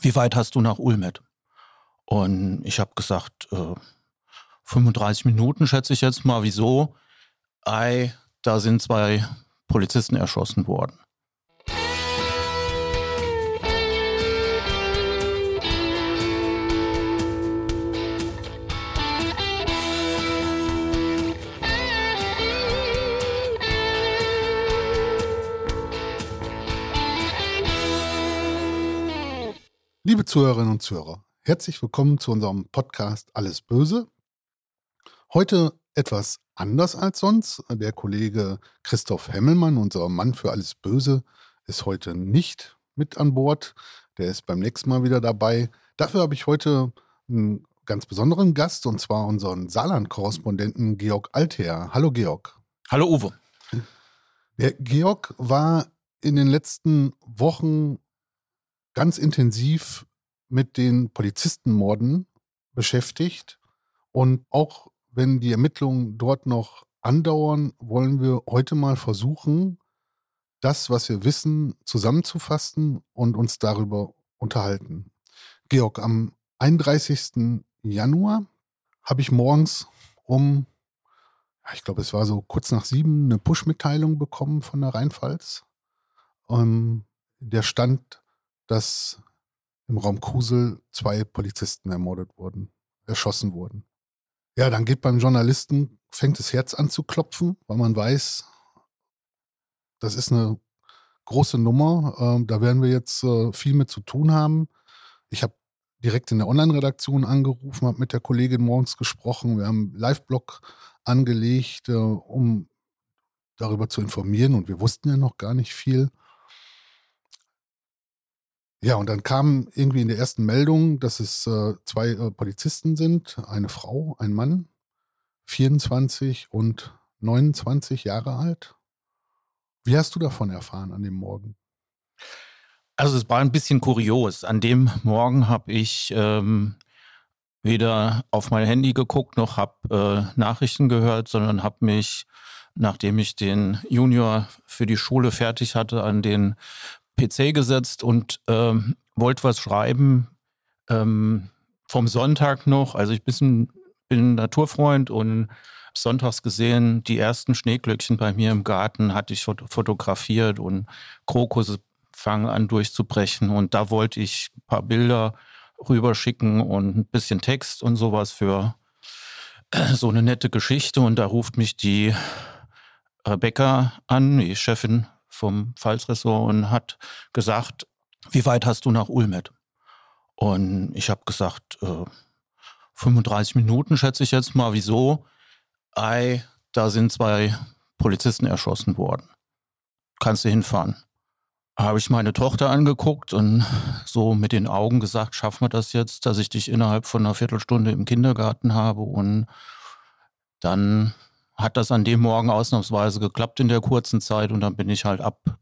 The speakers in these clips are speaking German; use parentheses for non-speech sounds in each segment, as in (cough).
wie weit hast du nach Ulmet? Und ich habe gesagt, äh, 35 Minuten schätze ich jetzt mal. Wieso? Ei, da sind zwei Polizisten erschossen worden. Liebe Zuhörerinnen und Zuhörer, herzlich willkommen zu unserem Podcast Alles Böse. Heute etwas anders als sonst. Der Kollege Christoph Hemmelmann, unser Mann für Alles Böse, ist heute nicht mit an Bord. Der ist beim nächsten Mal wieder dabei. Dafür habe ich heute einen ganz besonderen Gast und zwar unseren Saarland-Korrespondenten Georg Alther. Hallo Georg. Hallo Uwe. Der Georg war in den letzten Wochen ganz intensiv mit den Polizistenmorden beschäftigt. Und auch wenn die Ermittlungen dort noch andauern, wollen wir heute mal versuchen, das, was wir wissen, zusammenzufassen und uns darüber unterhalten. Georg, am 31. Januar habe ich morgens um, ich glaube, es war so kurz nach sieben, eine Push-Mitteilung bekommen von der Rheinpfalz. Ähm, der stand dass im Raum Kusel zwei Polizisten ermordet wurden, erschossen wurden. Ja, dann geht beim Journalisten, fängt das Herz an zu klopfen, weil man weiß, das ist eine große Nummer. Ähm, da werden wir jetzt äh, viel mit zu tun haben. Ich habe direkt in der Online-Redaktion angerufen, habe mit der Kollegin morgens gesprochen. Wir haben einen Live-Blog angelegt, äh, um darüber zu informieren. Und wir wussten ja noch gar nicht viel. Ja, und dann kam irgendwie in der ersten Meldung, dass es äh, zwei äh, Polizisten sind, eine Frau, ein Mann, 24 und 29 Jahre alt. Wie hast du davon erfahren an dem Morgen? Also es war ein bisschen kurios. An dem Morgen habe ich ähm, weder auf mein Handy geguckt noch habe äh, Nachrichten gehört, sondern habe mich, nachdem ich den Junior für die Schule fertig hatte, an den PC gesetzt und ähm, wollte was schreiben ähm, vom Sonntag noch. Also ich bin ein Naturfreund und sonntags gesehen, die ersten Schneeglöckchen bei mir im Garten hatte ich fotografiert und Krokusse fangen an durchzubrechen. Und da wollte ich ein paar Bilder rüberschicken und ein bisschen Text und sowas für äh, so eine nette Geschichte. Und da ruft mich die Rebecca an, die Chefin vom Pfalzressort und hat gesagt, wie weit hast du nach Ulmet? Und ich habe gesagt, äh, 35 Minuten schätze ich jetzt mal. Wieso? Ei, da sind zwei Polizisten erschossen worden. Kannst du hinfahren? Habe ich meine Tochter angeguckt und so mit den Augen gesagt, schaffen wir das jetzt, dass ich dich innerhalb von einer Viertelstunde im Kindergarten habe und dann hat das an dem Morgen ausnahmsweise geklappt in der kurzen Zeit und dann bin ich halt ab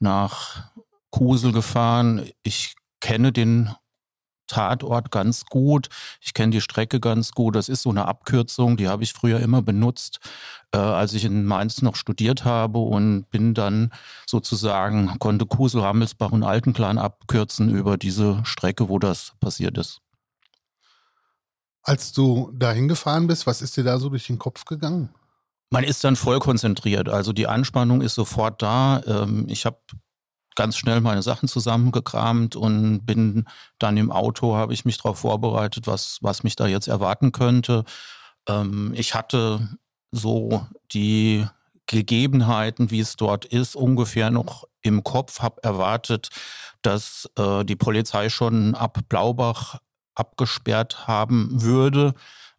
nach Kusel gefahren. Ich kenne den Tatort ganz gut. Ich kenne die Strecke ganz gut. Das ist so eine Abkürzung, die habe ich früher immer benutzt, äh, als ich in Mainz noch studiert habe und bin dann sozusagen, konnte Kusel, Rammelsbach und Altenklan abkürzen über diese Strecke, wo das passiert ist. Als du dahin gefahren bist, was ist dir da so durch den Kopf gegangen? Man ist dann voll konzentriert. Also die Anspannung ist sofort da. Ähm, ich habe ganz schnell meine Sachen zusammengekramt und bin dann im Auto, habe ich mich darauf vorbereitet, was, was mich da jetzt erwarten könnte. Ähm, ich hatte so die Gegebenheiten, wie es dort ist, ungefähr noch im Kopf, habe erwartet, dass äh, die Polizei schon ab Blaubach abgesperrt haben würde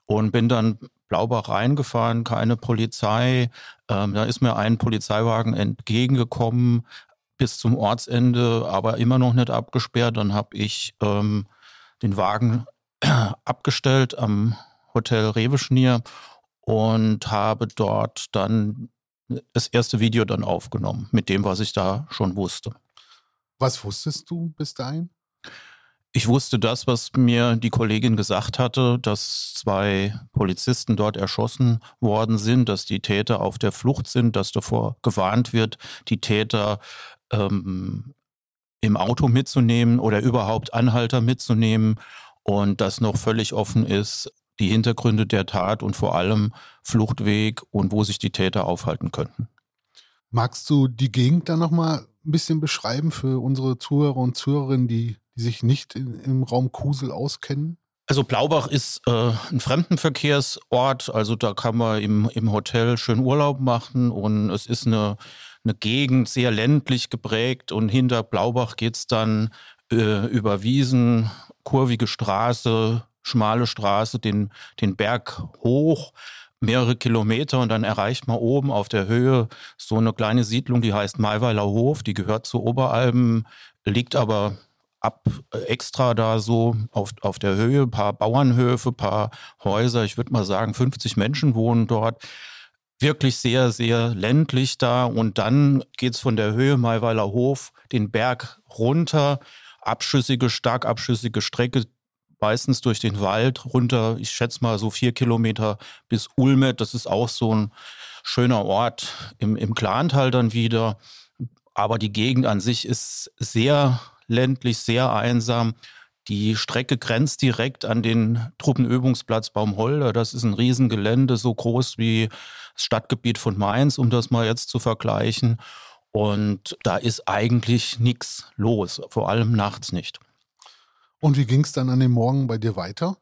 und bin dann Blaubach reingefahren, keine Polizei. Ähm, da ist mir ein Polizeiwagen entgegengekommen bis zum Ortsende, aber immer noch nicht abgesperrt. Dann habe ich ähm, den Wagen (clears throat) abgestellt am Hotel Reweschnier und habe dort dann das erste Video dann aufgenommen mit dem, was ich da schon wusste. Was wusstest du bis dahin? Ich wusste das, was mir die Kollegin gesagt hatte, dass zwei Polizisten dort erschossen worden sind, dass die Täter auf der Flucht sind, dass davor gewarnt wird, die Täter ähm, im Auto mitzunehmen oder überhaupt Anhalter mitzunehmen und das noch völlig offen ist, die Hintergründe der Tat und vor allem Fluchtweg und wo sich die Täter aufhalten könnten. Magst du die Gegend da nochmal ein bisschen beschreiben für unsere Zuhörer und Zuhörerinnen, die sich nicht in, im Raum Kusel auskennen? Also Blaubach ist äh, ein Fremdenverkehrsort, also da kann man im, im Hotel schön Urlaub machen und es ist eine, eine Gegend sehr ländlich geprägt und hinter Blaubach geht es dann äh, über Wiesen, kurvige Straße, schmale Straße, den, den Berg hoch mehrere Kilometer und dann erreicht man oben auf der Höhe so eine kleine Siedlung, die heißt Maiweiler Hof, die gehört zu Oberalben, liegt aber ab äh, extra da so auf, auf der Höhe, ein paar Bauernhöfe, paar Häuser, ich würde mal sagen 50 Menschen wohnen dort. Wirklich sehr, sehr ländlich da und dann geht es von der Höhe Maiweiler Hof den Berg runter, abschüssige, stark abschüssige Strecke, meistens durch den Wald runter, ich schätze mal so vier Kilometer bis Ulmet. Das ist auch so ein schöner Ort im, im Klantal dann wieder. Aber die Gegend an sich ist sehr ländlich, sehr einsam. Die Strecke grenzt direkt an den Truppenübungsplatz Baumholder. Das ist ein Riesengelände, so groß wie das Stadtgebiet von Mainz, um das mal jetzt zu vergleichen. Und da ist eigentlich nichts los, vor allem nachts nicht. Und wie ging es dann an dem Morgen bei dir weiter?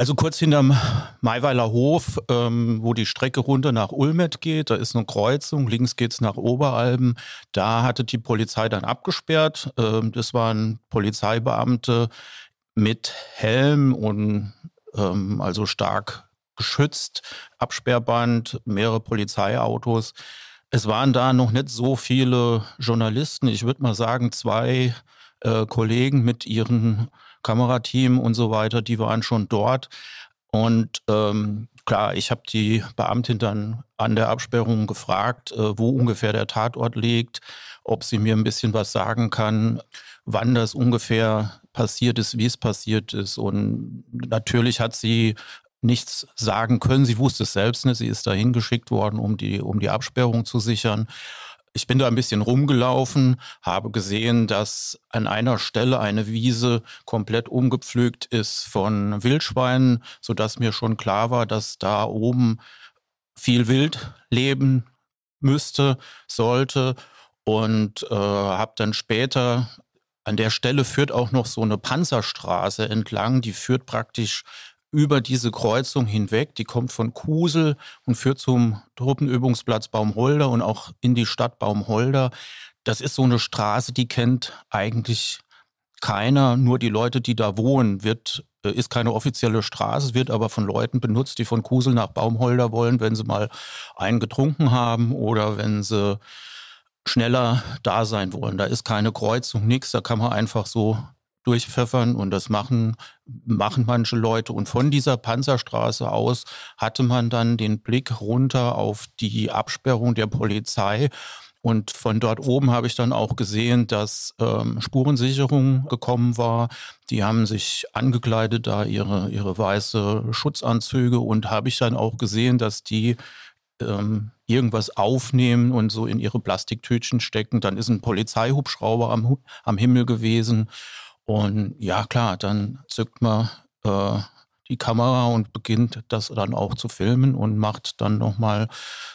Also kurz hinterm Maiweiler Hof, ähm, wo die Strecke runter nach Ulmet geht, da ist eine Kreuzung, links geht es nach Oberalben. Da hatte die Polizei dann abgesperrt. Ähm, das waren Polizeibeamte mit Helm und ähm, also stark geschützt, Absperrband, mehrere Polizeiautos. Es waren da noch nicht so viele Journalisten. Ich würde mal sagen, zwei äh, Kollegen mit ihrem Kamerateam und so weiter, die waren schon dort. Und ähm, klar, ich habe die Beamtin dann an der Absperrung gefragt, äh, wo ungefähr der Tatort liegt, ob sie mir ein bisschen was sagen kann, wann das ungefähr passiert ist, wie es passiert ist. Und natürlich hat sie nichts sagen können. Sie wusste es selbst nicht. Sie ist dahin geschickt worden, um die, um die Absperrung zu sichern. Ich bin da ein bisschen rumgelaufen, habe gesehen, dass an einer Stelle eine Wiese komplett umgepflügt ist von Wildschweinen, sodass mir schon klar war, dass da oben viel Wild leben müsste, sollte. Und äh, habe dann später an der Stelle führt auch noch so eine Panzerstraße entlang, die führt praktisch über diese Kreuzung hinweg. Die kommt von Kusel und führt zum Truppenübungsplatz Baumholder und auch in die Stadt Baumholder. Das ist so eine Straße, die kennt eigentlich keiner, nur die Leute, die da wohnen, wird, äh, ist keine offizielle Straße, wird aber von Leuten benutzt, die von Kusel nach Baumholder wollen, wenn sie mal einen getrunken haben oder wenn sie schneller da sein wollen. Da ist keine Kreuzung, nichts, da kann man einfach so durchpfeffern und das machen, machen manche Leute. Und von dieser Panzerstraße aus hatte man dann den Blick runter auf die Absperrung der Polizei. Und von dort oben habe ich dann auch gesehen, dass ähm, Spurensicherung gekommen war. Die haben sich angekleidet, da ihre, ihre weiße Schutzanzüge und habe ich dann auch gesehen, dass die ähm, irgendwas aufnehmen und so in ihre Plastiktütchen stecken. Dann ist ein Polizeihubschrauber am, am Himmel gewesen. Und ja, klar, dann zückt man äh, die Kamera und beginnt das dann auch zu filmen und macht dann nochmal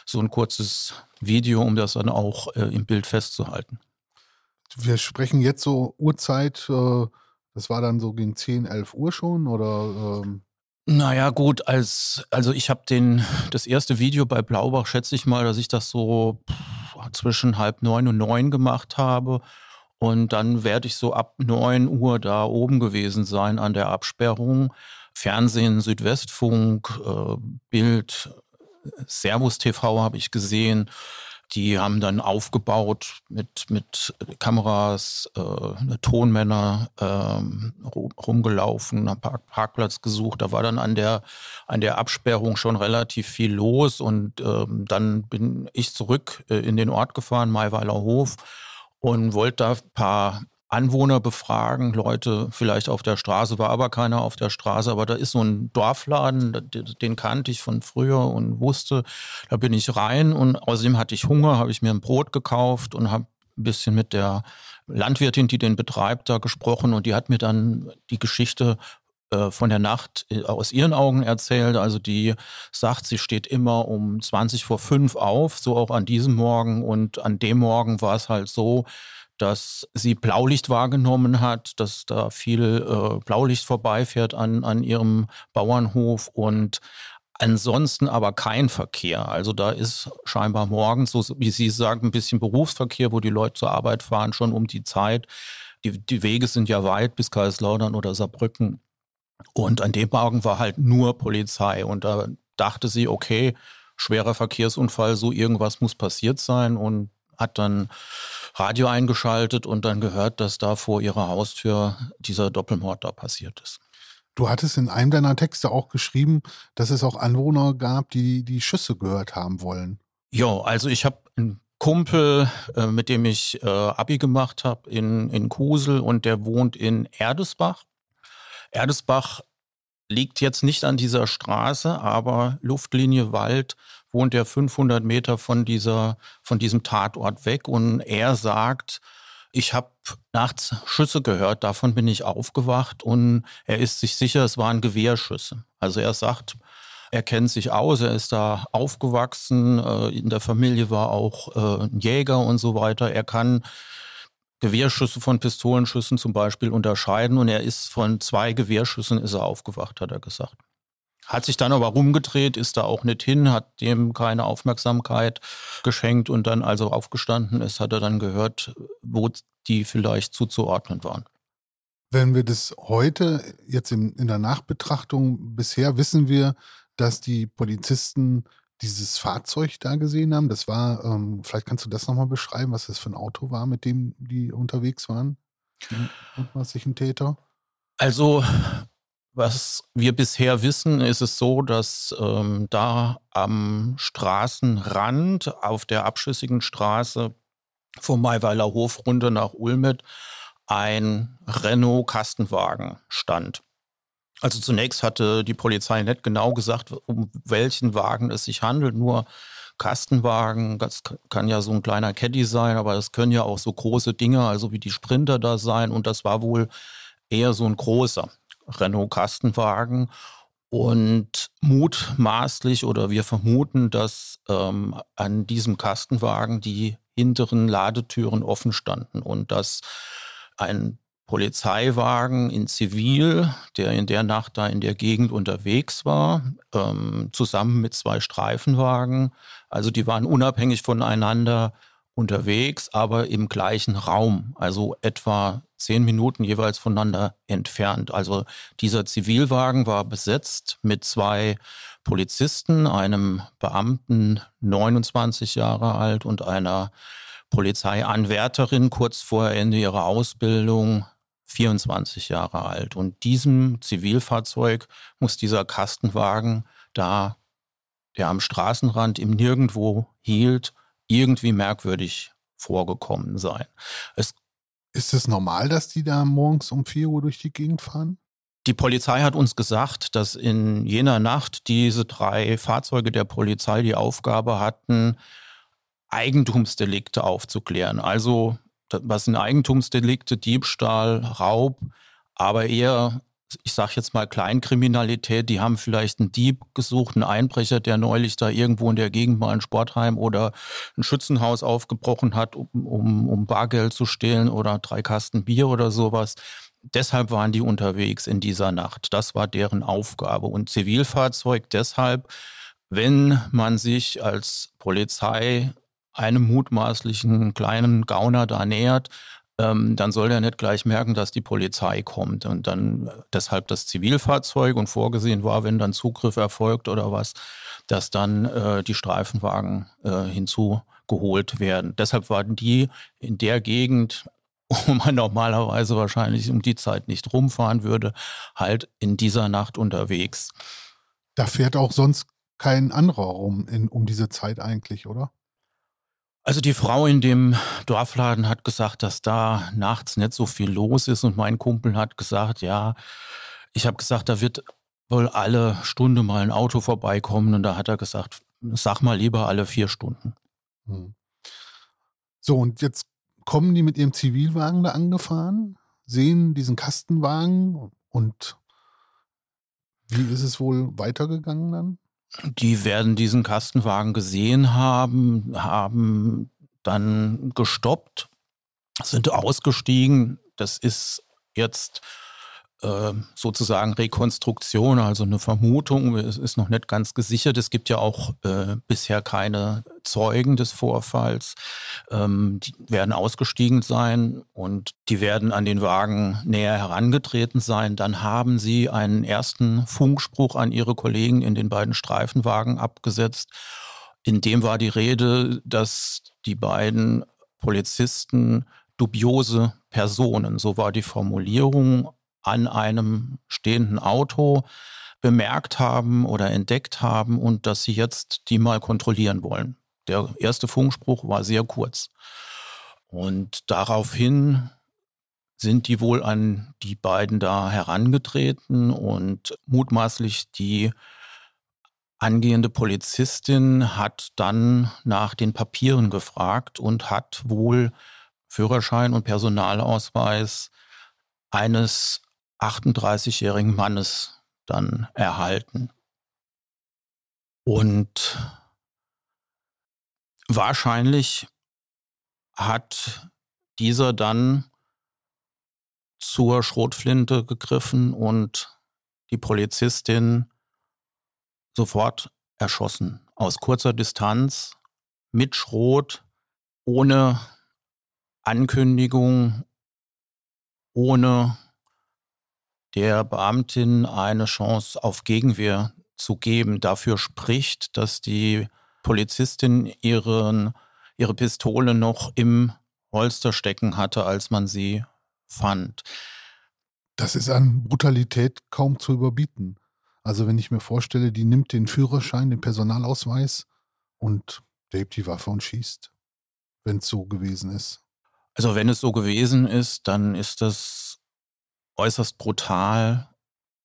so ein kurzes Video, um das dann auch äh, im Bild festzuhalten. Wir sprechen jetzt so Uhrzeit, äh, das war dann so gegen 10, 11 Uhr schon oder? Ähm naja, gut, als, also ich habe den, das erste Video bei Blaubach, schätze ich mal, dass ich das so zwischen halb neun und neun gemacht habe. Und dann werde ich so ab 9 Uhr da oben gewesen sein an der Absperrung. Fernsehen, Südwestfunk, äh, Bild, Servus TV habe ich gesehen. Die haben dann aufgebaut mit, mit Kameras, äh, Tonmänner ähm, rumgelaufen, einen Park, Parkplatz gesucht. Da war dann an der, an der Absperrung schon relativ viel los. Und ähm, dann bin ich zurück äh, in den Ort gefahren, Maiweiler Hof und wollte da ein paar Anwohner befragen, Leute vielleicht auf der Straße, war aber keiner auf der Straße, aber da ist so ein Dorfladen, den kannte ich von früher und wusste, da bin ich rein und außerdem hatte ich Hunger, habe ich mir ein Brot gekauft und habe ein bisschen mit der Landwirtin, die den betreibt, da gesprochen und die hat mir dann die Geschichte äh, von der Nacht äh, aus ihren Augen erzählt. Also die sagt, sie steht immer um 20 vor 5 auf, so auch an diesem Morgen. Und an dem Morgen war es halt so, dass sie Blaulicht wahrgenommen hat, dass da viel äh, Blaulicht vorbeifährt an, an ihrem Bauernhof und ansonsten aber kein Verkehr. Also da ist scheinbar morgens, so wie Sie sagen, ein bisschen Berufsverkehr, wo die Leute zur Arbeit fahren, schon um die Zeit. Die, die Wege sind ja weit bis Kaiserslautern oder Saarbrücken. Und an dem Morgen war halt nur Polizei. Und da dachte sie, okay, schwerer Verkehrsunfall, so irgendwas muss passiert sein. Und hat dann Radio eingeschaltet und dann gehört, dass da vor ihrer Haustür dieser Doppelmord da passiert ist. Du hattest in einem deiner Texte auch geschrieben, dass es auch Anwohner gab, die die Schüsse gehört haben wollen. Ja, also ich habe einen Kumpel, äh, mit dem ich äh, Abi gemacht habe in, in Kusel und der wohnt in Erdesbach. Erdesbach liegt jetzt nicht an dieser Straße, aber Luftlinie Wald wohnt er 500 Meter von, dieser, von diesem Tatort weg. Und er sagt, ich habe nachts Schüsse gehört, davon bin ich aufgewacht und er ist sich sicher, es waren Gewehrschüsse. Also er sagt, er kennt sich aus, er ist da aufgewachsen, äh, in der Familie war auch äh, ein Jäger und so weiter. Er kann Gewehrschüsse von Pistolenschüssen zum Beispiel unterscheiden und er ist von zwei Gewehrschüssen ist er aufgewacht, hat er gesagt. Hat sich dann aber rumgedreht, ist da auch nicht hin, hat dem keine Aufmerksamkeit geschenkt und dann also aufgestanden ist, hat er dann gehört, wo die vielleicht zuzuordnen waren. Wenn wir das heute jetzt in, der Nachbetrachtung bisher wissen wir, dass die Polizisten dieses Fahrzeug da gesehen haben. Das war, ähm, vielleicht kannst du das nochmal beschreiben, was das für ein Auto war, mit dem die unterwegs waren? Und was sich ein Täter? Also, was wir bisher wissen, ist es so, dass ähm, da am Straßenrand auf der abschüssigen Straße vom Maiweiler Hof runter nach Ulmet ein Renault Kastenwagen stand. Also zunächst hatte die Polizei nicht genau gesagt, um welchen Wagen es sich handelt, nur Kastenwagen, das kann ja so ein kleiner Caddy sein, aber es können ja auch so große Dinge, also wie die Sprinter da sein und das war wohl eher so ein großer Renault Kastenwagen und mutmaßlich oder wir vermuten, dass ähm, an diesem Kastenwagen die hinteren Ladetüren offen standen und dass ein Polizeiwagen in Zivil, der in der Nacht da in der Gegend unterwegs war, ähm, zusammen mit zwei Streifenwagen. Also die waren unabhängig voneinander unterwegs, aber im gleichen Raum, also etwa zehn Minuten jeweils voneinander entfernt. Also dieser Zivilwagen war besetzt mit zwei Polizisten, einem Beamten 29 Jahre alt und einer Polizeianwärterin kurz vor Ende ihrer Ausbildung 24 Jahre alt. Und diesem Zivilfahrzeug muss dieser Kastenwagen da, der am Straßenrand im Nirgendwo hielt, irgendwie merkwürdig vorgekommen sein. Es ist es normal, dass die da morgens um 4 Uhr durch die Gegend fahren? Die Polizei hat uns gesagt, dass in jener Nacht diese drei Fahrzeuge der Polizei die Aufgabe hatten, Eigentumsdelikte aufzuklären. Also was sind Eigentumsdelikte, Diebstahl, Raub, aber eher, ich sage jetzt mal Kleinkriminalität, die haben vielleicht einen Dieb gesucht, einen Einbrecher, der neulich da irgendwo in der Gegend mal ein Sportheim oder ein Schützenhaus aufgebrochen hat, um, um, um Bargeld zu stehlen oder drei Kasten Bier oder sowas. Deshalb waren die unterwegs in dieser Nacht. Das war deren Aufgabe. Und Zivilfahrzeug deshalb, wenn man sich als Polizei einem mutmaßlichen kleinen Gauner da nähert, ähm, dann soll er nicht gleich merken, dass die Polizei kommt. Und dann äh, deshalb das Zivilfahrzeug und vorgesehen war, wenn dann Zugriff erfolgt oder was, dass dann äh, die Streifenwagen äh, hinzugeholt werden. Deshalb waren die in der Gegend, (laughs) wo man normalerweise wahrscheinlich um die Zeit nicht rumfahren würde, halt in dieser Nacht unterwegs. Da fährt auch sonst kein anderer rum in, um diese Zeit eigentlich, oder? Also die Frau in dem Dorfladen hat gesagt, dass da nachts nicht so viel los ist und mein Kumpel hat gesagt, ja, ich habe gesagt, da wird wohl alle Stunde mal ein Auto vorbeikommen und da hat er gesagt, sag mal lieber alle vier Stunden. Hm. So, und jetzt kommen die mit ihrem Zivilwagen da angefahren, sehen diesen Kastenwagen und wie ist es wohl weitergegangen dann? Die werden diesen Kastenwagen gesehen haben, haben dann gestoppt, sind ausgestiegen. Das ist jetzt äh, sozusagen Rekonstruktion, also eine Vermutung. Es ist noch nicht ganz gesichert. Es gibt ja auch äh, bisher keine Zeugen des Vorfalls. Ähm, die werden ausgestiegen sein und die werden an den Wagen näher herangetreten sein. Dann haben sie einen ersten Funkspruch an ihre Kollegen in den beiden Streifenwagen abgesetzt. In dem war die Rede, dass die beiden Polizisten dubiose Personen, so war die Formulierung, an einem stehenden Auto bemerkt haben oder entdeckt haben und dass sie jetzt die mal kontrollieren wollen. Der erste Funkspruch war sehr kurz. Und daraufhin sind die wohl an die beiden da herangetreten und mutmaßlich die angehende Polizistin hat dann nach den Papieren gefragt und hat wohl Führerschein und Personalausweis eines 38-jährigen Mannes dann erhalten. Und wahrscheinlich hat dieser dann zur Schrotflinte gegriffen und die Polizistin sofort erschossen. Aus kurzer Distanz, mit Schrot, ohne Ankündigung, ohne der Beamtin eine Chance auf Gegenwehr zu geben. Dafür spricht, dass die Polizistin ihren, ihre Pistole noch im Holster stecken hatte, als man sie fand. Das ist an Brutalität kaum zu überbieten. Also wenn ich mir vorstelle, die nimmt den Führerschein, den Personalausweis und hebt die Waffe und schießt, wenn es so gewesen ist. Also wenn es so gewesen ist, dann ist das äußerst brutal,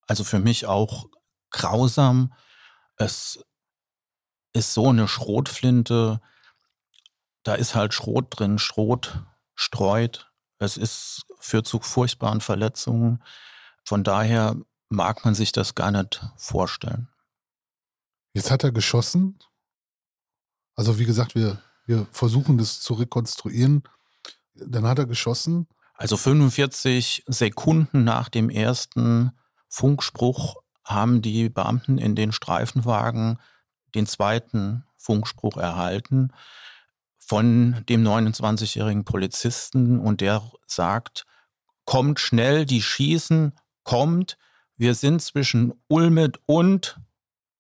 also für mich auch grausam. Es ist so eine Schrotflinte, da ist halt Schrot drin, Schrot streut. Es ist, führt zu furchtbaren Verletzungen. Von daher mag man sich das gar nicht vorstellen. Jetzt hat er geschossen. Also wie gesagt, wir, wir versuchen das zu rekonstruieren. Dann hat er geschossen. Also 45 Sekunden nach dem ersten Funkspruch haben die Beamten in den Streifenwagen den zweiten Funkspruch erhalten von dem 29-jährigen Polizisten und der sagt, kommt schnell, die schießen, kommt, wir sind zwischen Ulmet und,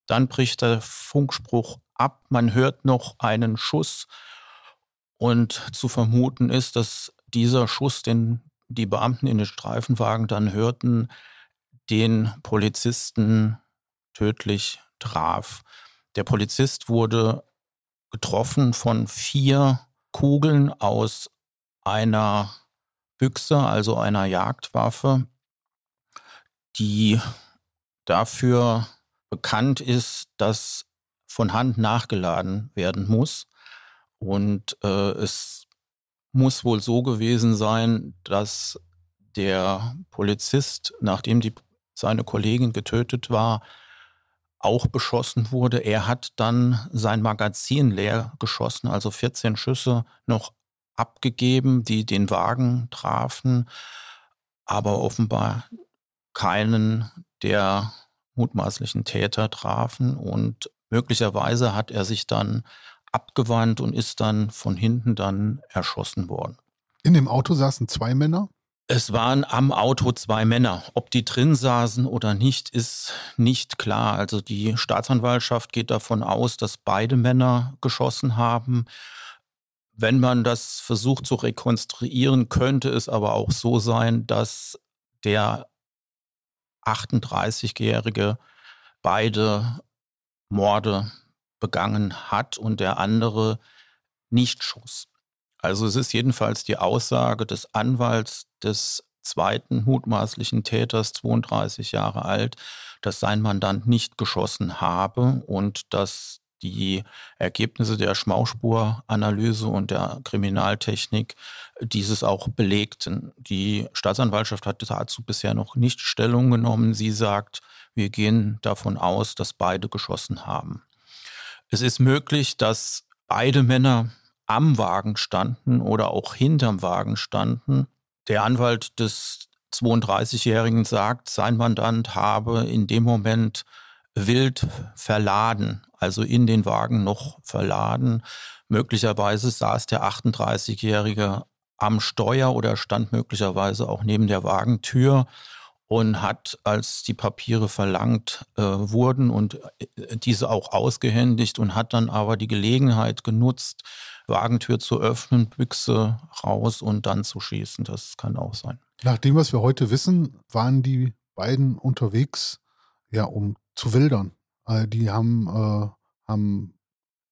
dann bricht der Funkspruch ab, man hört noch einen Schuss und zu vermuten ist, dass dieser Schuss, den die Beamten in den Streifenwagen dann hörten, den Polizisten tödlich traf. Der Polizist wurde getroffen von vier Kugeln aus einer Büchse, also einer Jagdwaffe, die dafür bekannt ist, dass von Hand nachgeladen werden muss. Und äh, es muss wohl so gewesen sein, dass der Polizist, nachdem die, seine Kollegin getötet war, auch beschossen wurde. Er hat dann sein Magazin leer geschossen, also 14 Schüsse noch abgegeben, die den Wagen trafen, aber offenbar keinen der mutmaßlichen Täter trafen. Und möglicherweise hat er sich dann abgewandt und ist dann von hinten dann erschossen worden. In dem Auto saßen zwei Männer? Es waren am Auto zwei Männer. Ob die drin saßen oder nicht, ist nicht klar. Also die Staatsanwaltschaft geht davon aus, dass beide Männer geschossen haben. Wenn man das versucht zu rekonstruieren, könnte es aber auch so sein, dass der 38-Jährige beide Morde begangen hat und der andere nicht schoss. Also es ist jedenfalls die Aussage des Anwalts des zweiten mutmaßlichen Täters, 32 Jahre alt, dass sein Mandant nicht geschossen habe und dass die Ergebnisse der Schmauspuranalyse und der Kriminaltechnik dieses auch belegten. Die Staatsanwaltschaft hat dazu bisher noch nicht Stellung genommen. Sie sagt, wir gehen davon aus, dass beide geschossen haben. Es ist möglich, dass beide Männer am Wagen standen oder auch hinterm Wagen standen. Der Anwalt des 32-Jährigen sagt, sein Mandant habe in dem Moment wild verladen, also in den Wagen noch verladen. Möglicherweise saß der 38-Jährige am Steuer oder stand möglicherweise auch neben der Wagentür und hat, als die Papiere verlangt äh, wurden und äh, diese auch ausgehändigt und hat dann aber die Gelegenheit genutzt, Wagentür zu öffnen, Büchse raus und dann zu schießen. Das kann auch sein. Nach dem, was wir heute wissen, waren die beiden unterwegs, ja, um zu wildern. Also die haben, äh, haben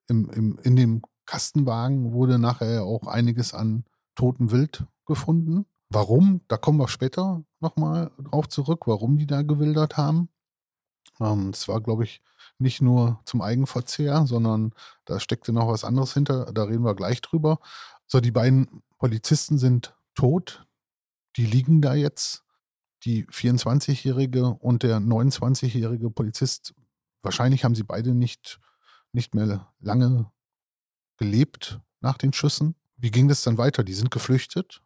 im, im, in dem Kastenwagen wurde nachher auch einiges an totem Wild gefunden. Warum? Da kommen wir später nochmal drauf zurück, warum die da gewildert haben. Ähm, das war, glaube ich, nicht nur zum Eigenverzehr, sondern da steckte noch was anderes hinter. Da reden wir gleich drüber. So, die beiden Polizisten sind tot die liegen da jetzt. Die 24-jährige und der 29-jährige Polizist, wahrscheinlich haben sie beide nicht, nicht mehr lange gelebt nach den Schüssen. Wie ging das dann weiter? Die sind geflüchtet.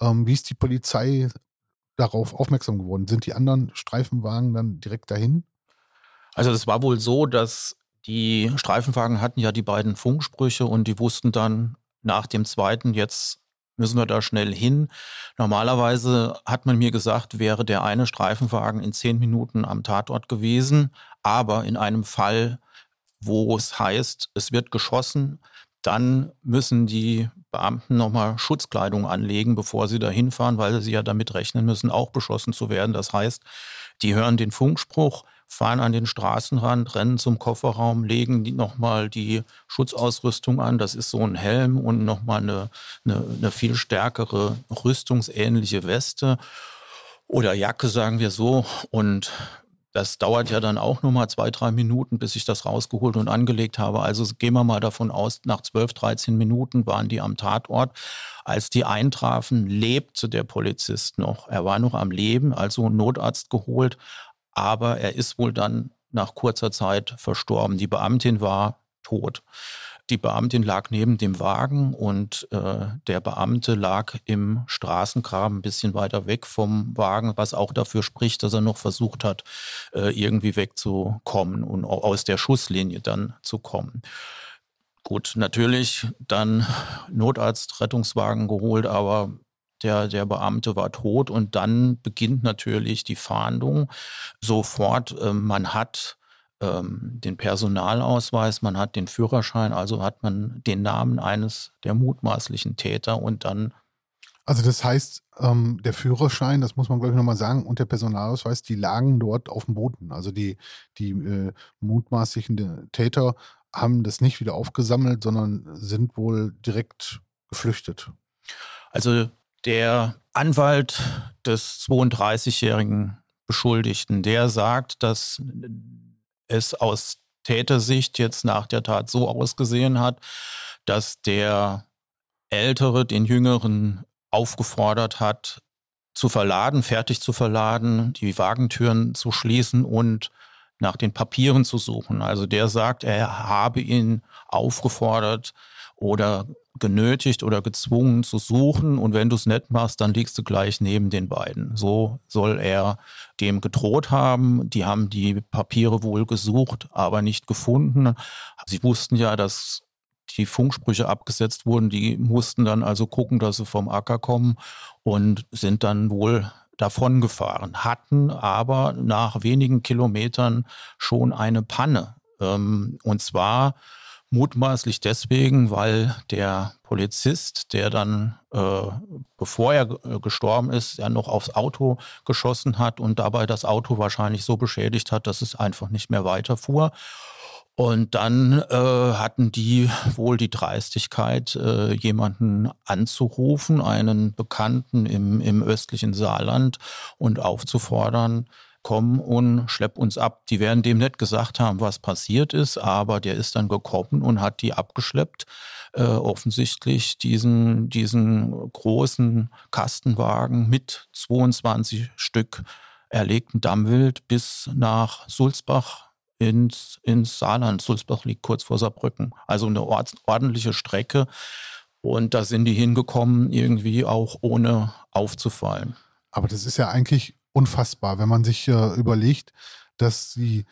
Ähm, wie ist die Polizei darauf aufmerksam geworden? Sind die anderen Streifenwagen dann direkt dahin? Also es war wohl so, dass die Streifenwagen hatten ja die beiden Funksprüche und die wussten dann nach dem zweiten, jetzt müssen wir da schnell hin. Normalerweise hat man mir gesagt, wäre der eine Streifenwagen in zehn Minuten am Tatort gewesen. Aber in einem Fall, wo es heißt, es wird geschossen, dann müssen die Beamten nochmal Schutzkleidung anlegen, bevor sie da hinfahren, weil sie ja damit rechnen müssen, auch beschossen zu werden. Das heißt, die hören den Funkspruch, fahren an den Straßenrand, rennen zum Kofferraum, legen die nochmal die Schutzausrüstung an. Das ist so ein Helm und nochmal eine, eine, eine viel stärkere rüstungsähnliche Weste oder Jacke, sagen wir so. Und das dauert ja dann auch nochmal zwei, drei Minuten, bis ich das rausgeholt und angelegt habe. Also gehen wir mal davon aus, nach 12, 13 Minuten waren die am Tatort. Als die eintrafen, lebte der Polizist noch. Er war noch am Leben, also Notarzt geholt, aber er ist wohl dann nach kurzer Zeit verstorben. Die Beamtin war tot. Die Beamtin lag neben dem Wagen und äh, der Beamte lag im Straßengraben ein bisschen weiter weg vom Wagen, was auch dafür spricht, dass er noch versucht hat, äh, irgendwie wegzukommen und aus der Schusslinie dann zu kommen. Gut, natürlich dann Notarzt, Rettungswagen geholt, aber der, der Beamte war tot und dann beginnt natürlich die Fahndung sofort. Äh, man hat ähm, den Personalausweis, man hat den Führerschein, also hat man den Namen eines der mutmaßlichen Täter und dann. Also das heißt, ähm, der Führerschein, das muss man glaube ich nochmal sagen, und der Personalausweis, die lagen dort auf dem Boden. Also die, die äh, mutmaßlichen Täter haben das nicht wieder aufgesammelt, sondern sind wohl direkt geflüchtet. Also der Anwalt des 32-jährigen Beschuldigten, der sagt, dass es aus Tätersicht jetzt nach der Tat so ausgesehen hat, dass der Ältere den Jüngeren aufgefordert hat, zu verladen, fertig zu verladen, die Wagentüren zu schließen und nach den Papieren zu suchen. Also der sagt, er habe ihn aufgefordert oder genötigt oder gezwungen zu suchen und wenn du es nicht machst, dann liegst du gleich neben den beiden. So soll er dem gedroht haben. Die haben die Papiere wohl gesucht, aber nicht gefunden. Sie wussten ja, dass die Funksprüche abgesetzt wurden. Die mussten dann also gucken, dass sie vom Acker kommen und sind dann wohl davon gefahren, hatten aber nach wenigen Kilometern schon eine Panne. Ähm, und zwar Mutmaßlich deswegen, weil der Polizist, der dann, äh, bevor er äh, gestorben ist, ja noch aufs Auto geschossen hat und dabei das Auto wahrscheinlich so beschädigt hat, dass es einfach nicht mehr weiterfuhr. Und dann äh, hatten die wohl die Dreistigkeit, äh, jemanden anzurufen, einen Bekannten im, im östlichen Saarland und aufzufordern, komm und schlepp uns ab. Die werden dem nicht gesagt haben, was passiert ist, aber der ist dann gekommen und hat die abgeschleppt. Äh, offensichtlich diesen, diesen großen Kastenwagen mit 22 Stück erlegten Dammwild bis nach Sulzbach ins, ins Saarland. Sulzbach liegt kurz vor Saarbrücken. Also eine ordentliche Strecke. Und da sind die hingekommen, irgendwie auch ohne aufzufallen. Aber das ist ja eigentlich unfassbar, wenn man sich äh, überlegt, dass die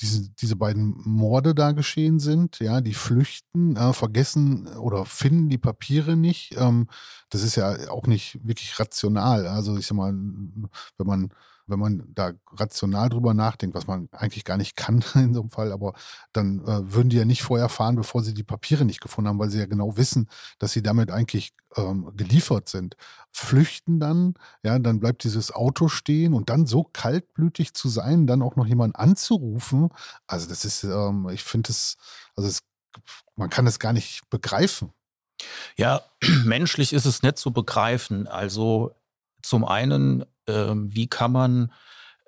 diese, diese beiden Morde da geschehen sind, ja, die flüchten, äh, vergessen oder finden die Papiere nicht. Ähm, das ist ja auch nicht wirklich rational. Also ich sag mal, wenn man wenn man da rational drüber nachdenkt, was man eigentlich gar nicht kann (laughs) in so einem Fall, aber dann äh, würden die ja nicht vorher fahren, bevor sie die Papiere nicht gefunden haben, weil sie ja genau wissen, dass sie damit eigentlich ähm, geliefert sind. Flüchten dann, ja, dann bleibt dieses Auto stehen und dann so kaltblütig zu sein, dann auch noch jemanden anzurufen, also das ist, ähm, ich finde es, also es, man kann es gar nicht begreifen. Ja, (clears throat) menschlich ist es nicht zu begreifen. Also zum einen wie kann man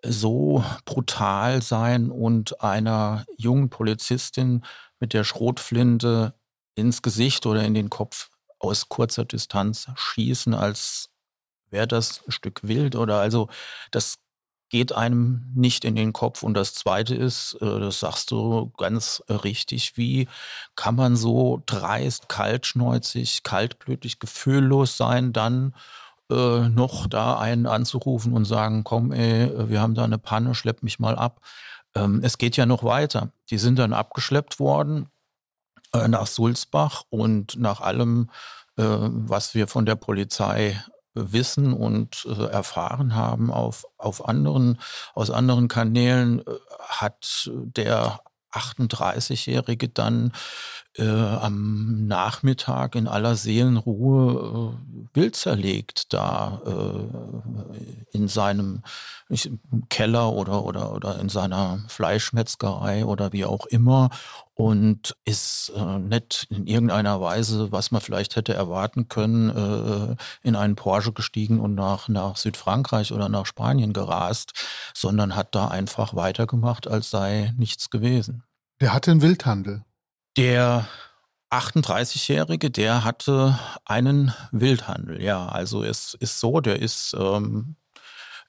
so brutal sein und einer jungen Polizistin mit der Schrotflinte ins Gesicht oder in den Kopf aus kurzer Distanz schießen, als wäre das ein Stück wild oder also das geht einem nicht in den Kopf. Und das Zweite ist, äh, das sagst du ganz richtig, wie kann man so dreist, kaltschneuzig, kaltblütig, gefühllos sein dann äh, noch da einen anzurufen und sagen, komm, ey, wir haben da eine Panne, schlepp mich mal ab. Ähm, es geht ja noch weiter. Die sind dann abgeschleppt worden äh, nach Sulzbach und nach allem, äh, was wir von der Polizei wissen und äh, erfahren haben auf, auf anderen, aus anderen Kanälen, äh, hat der 38-Jährige dann äh, am Nachmittag in aller Seelenruhe äh, wild zerlegt da äh, in seinem ich, Keller oder, oder, oder in seiner Fleischmetzgerei oder wie auch immer und ist äh, nicht in irgendeiner Weise, was man vielleicht hätte erwarten können, äh, in einen Porsche gestiegen und nach, nach Südfrankreich oder nach Spanien gerast, sondern hat da einfach weitergemacht, als sei nichts gewesen. Der hatte einen Wildhandel. Der 38-Jährige, der hatte einen Wildhandel, ja. Also es ist so, der ist ähm,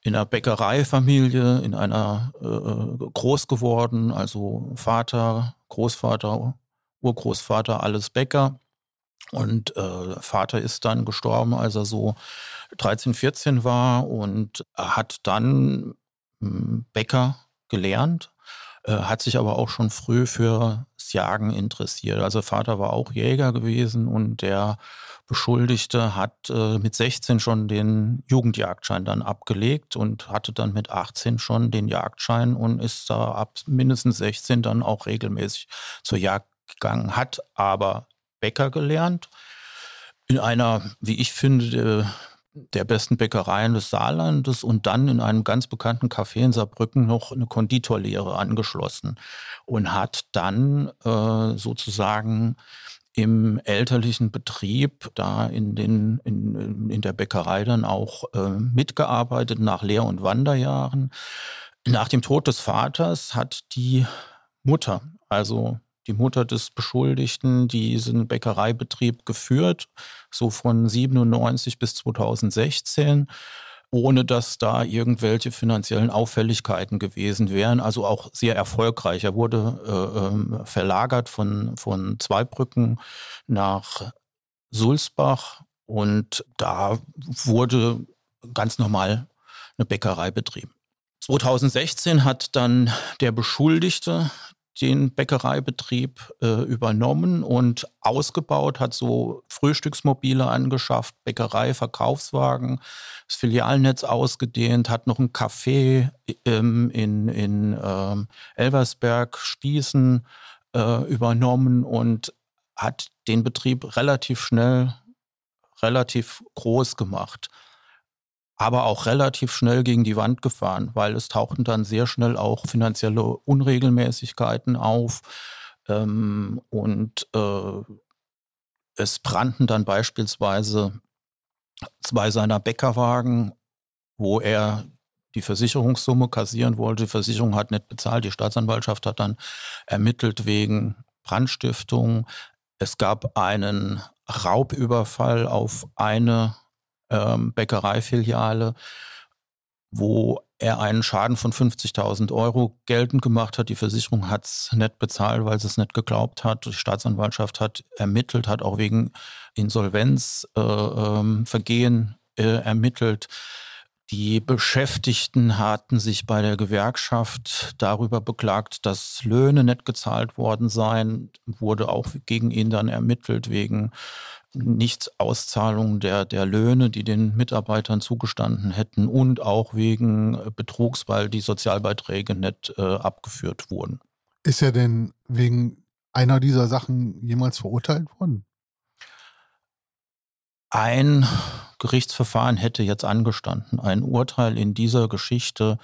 in einer Bäckereifamilie, in einer äh, groß geworden, also Vater, Großvater, Urgroßvater, alles Bäcker. Und äh, Vater ist dann gestorben, als er so 13, 14 war und hat dann hm, Bäcker gelernt äh, hat sich aber auch schon früh Jagen interessiert. Also Vater war auch Jäger gewesen und der Beschuldigte hat äh, mit 16 schon den Jugendjagdschein dann abgelegt und hatte dann mit 18 schon den Jagdschein und ist da ab mindestens 16 dann auch regelmäßig zur Jagd gegangen, hat aber Bäcker gelernt in einer, wie ich finde, der besten Bäckereien des Saarlandes und dann in einem ganz bekannten Café in Saarbrücken noch eine Konditorlehre angeschlossen und hat dann äh, sozusagen im elterlichen Betrieb da in, den, in, in der Bäckerei dann auch äh, mitgearbeitet nach Lehr- und Wanderjahren. Nach dem Tod des Vaters hat die Mutter, also die Mutter des Beschuldigten, diesen Bäckereibetrieb geführt, so von 97 bis 2016 ohne dass da irgendwelche finanziellen Auffälligkeiten gewesen wären. Also auch sehr erfolgreich. Er wurde äh, ähm, verlagert von, von Zweibrücken nach Sulzbach und da wurde ganz normal eine Bäckerei betrieben. 2016 hat dann der Beschuldigte den Bäckereibetrieb äh, übernommen und ausgebaut, hat so Frühstücksmobile angeschafft, Bäckerei, Verkaufswagen, das Filialnetz ausgedehnt, hat noch ein Café ähm, in, in ähm, Elversberg, Spießen äh, übernommen und hat den Betrieb relativ schnell, relativ groß gemacht aber auch relativ schnell gegen die Wand gefahren, weil es tauchten dann sehr schnell auch finanzielle Unregelmäßigkeiten auf ähm, und äh, es brannten dann beispielsweise zwei seiner Bäckerwagen, wo er die Versicherungssumme kassieren wollte. Die Versicherung hat nicht bezahlt. Die Staatsanwaltschaft hat dann ermittelt wegen Brandstiftung. Es gab einen Raubüberfall auf eine ähm, Bäckereifiliale, wo er einen Schaden von 50.000 Euro geltend gemacht hat. Die Versicherung hat es nicht bezahlt, weil sie es nicht geglaubt hat. Die Staatsanwaltschaft hat ermittelt, hat auch wegen Insolvenzvergehen äh, ähm, äh, ermittelt. Die Beschäftigten hatten sich bei der Gewerkschaft darüber beklagt, dass Löhne nicht gezahlt worden seien, wurde auch gegen ihn dann ermittelt wegen Nichtsauszahlung der, der Löhne, die den Mitarbeitern zugestanden hätten und auch wegen Betrugs, weil die Sozialbeiträge nicht äh, abgeführt wurden. Ist er denn wegen einer dieser Sachen jemals verurteilt worden? Ein Gerichtsverfahren hätte jetzt angestanden. Ein Urteil in dieser Geschichte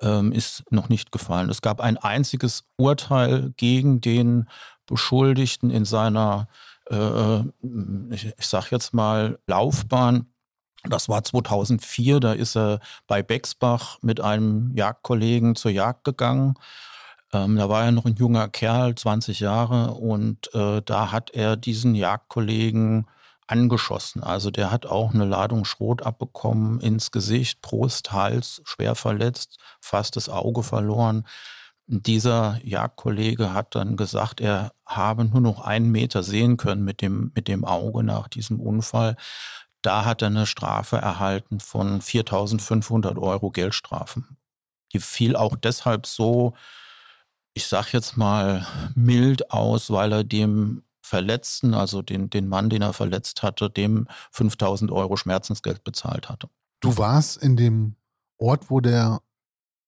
ähm, ist noch nicht gefallen. Es gab ein einziges Urteil gegen den Beschuldigten in seiner, äh, ich, ich sag jetzt mal, Laufbahn. Das war 2004, da ist er bei Bexbach mit einem Jagdkollegen zur Jagd gegangen. Ähm, da war er noch ein junger Kerl, 20 Jahre, und äh, da hat er diesen Jagdkollegen angeschossen. Also der hat auch eine Ladung Schrot abbekommen ins Gesicht, Brust, Hals, schwer verletzt, fast das Auge verloren. Dieser Jagdkollege hat dann gesagt, er habe nur noch einen Meter sehen können mit dem, mit dem Auge nach diesem Unfall. Da hat er eine Strafe erhalten von 4.500 Euro Geldstrafen. Die fiel auch deshalb so, ich sag jetzt mal, mild aus, weil er dem Verletzten, also den, den Mann, den er verletzt hatte, dem 5000 Euro Schmerzensgeld bezahlt hatte. Du warst in dem Ort, wo der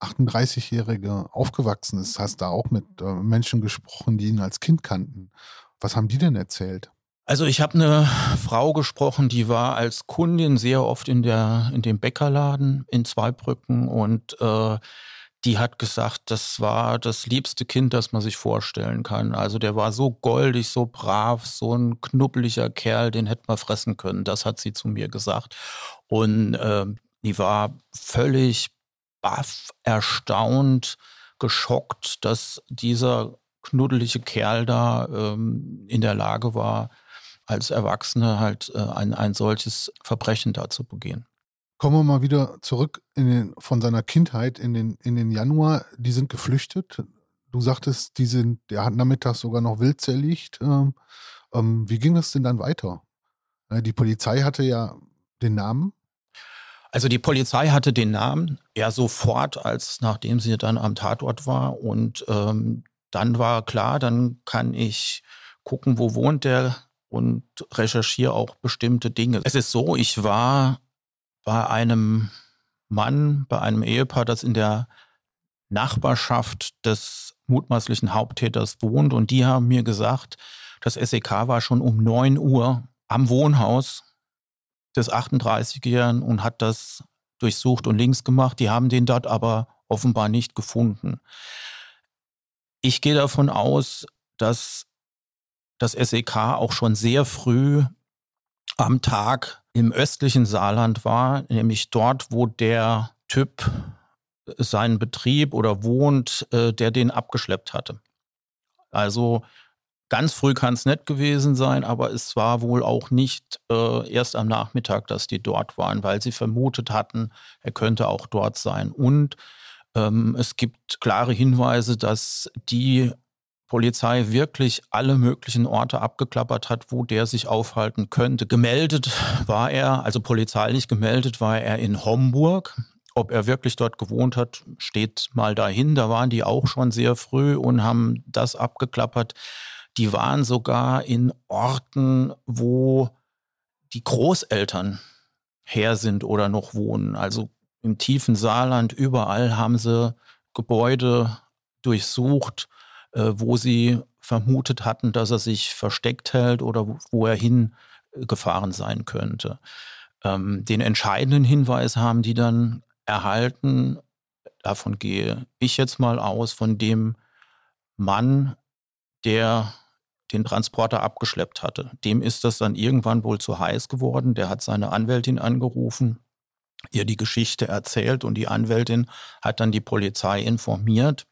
38-Jährige aufgewachsen ist, hast da auch mit äh, Menschen gesprochen, die ihn als Kind kannten. Was haben die denn erzählt? Also ich habe eine Frau gesprochen, die war als Kundin sehr oft in der in dem Bäckerladen in Zweibrücken und äh, die hat gesagt, das war das liebste Kind, das man sich vorstellen kann. Also der war so goldig, so brav, so ein knubbeliger Kerl, den hätte man fressen können. Das hat sie zu mir gesagt. Und äh, die war völlig baff, erstaunt, geschockt, dass dieser knuddelige Kerl da ähm, in der Lage war, als Erwachsene halt äh, ein, ein solches Verbrechen da zu begehen. Kommen wir mal wieder zurück den, von seiner Kindheit in den, in den Januar. Die sind geflüchtet. Du sagtest, die sind, der hat nachmittags sogar noch wild zerlegt. Ähm, ähm, wie ging das denn dann weiter? Äh, die Polizei hatte ja den Namen. Also die Polizei hatte den Namen ja sofort, als nachdem sie dann am Tatort war. Und ähm, dann war klar, dann kann ich gucken, wo wohnt der und recherchiere auch bestimmte Dinge. Es ist so, ich war bei einem Mann, bei einem Ehepaar, das in der Nachbarschaft des mutmaßlichen Haupttäters wohnt. Und die haben mir gesagt, das SEK war schon um 9 Uhr am Wohnhaus des 38-Jährigen und hat das durchsucht und links gemacht. Die haben den dort aber offenbar nicht gefunden. Ich gehe davon aus, dass das SEK auch schon sehr früh am Tag im östlichen Saarland war, nämlich dort, wo der Typ seinen Betrieb oder wohnt, äh, der den abgeschleppt hatte. Also ganz früh kann es nicht gewesen sein, aber es war wohl auch nicht äh, erst am Nachmittag, dass die dort waren, weil sie vermutet hatten, er könnte auch dort sein. Und ähm, es gibt klare Hinweise, dass die Polizei wirklich alle möglichen Orte abgeklappert hat, wo der sich aufhalten könnte. Gemeldet war er, also polizeilich gemeldet war er in Homburg. Ob er wirklich dort gewohnt hat, steht mal dahin. Da waren die auch schon sehr früh und haben das abgeklappert. Die waren sogar in Orten, wo die Großeltern her sind oder noch wohnen. Also im tiefen Saarland, überall haben sie Gebäude durchsucht äh, wo sie vermutet hatten, dass er sich versteckt hält oder wo er hingefahren sein könnte. Ähm, den entscheidenden Hinweis haben die dann erhalten, davon gehe ich jetzt mal aus, von dem Mann, der den Transporter abgeschleppt hatte. Dem ist das dann irgendwann wohl zu heiß geworden. Der hat seine Anwältin angerufen ihr die Geschichte erzählt und die Anwältin hat dann die Polizei informiert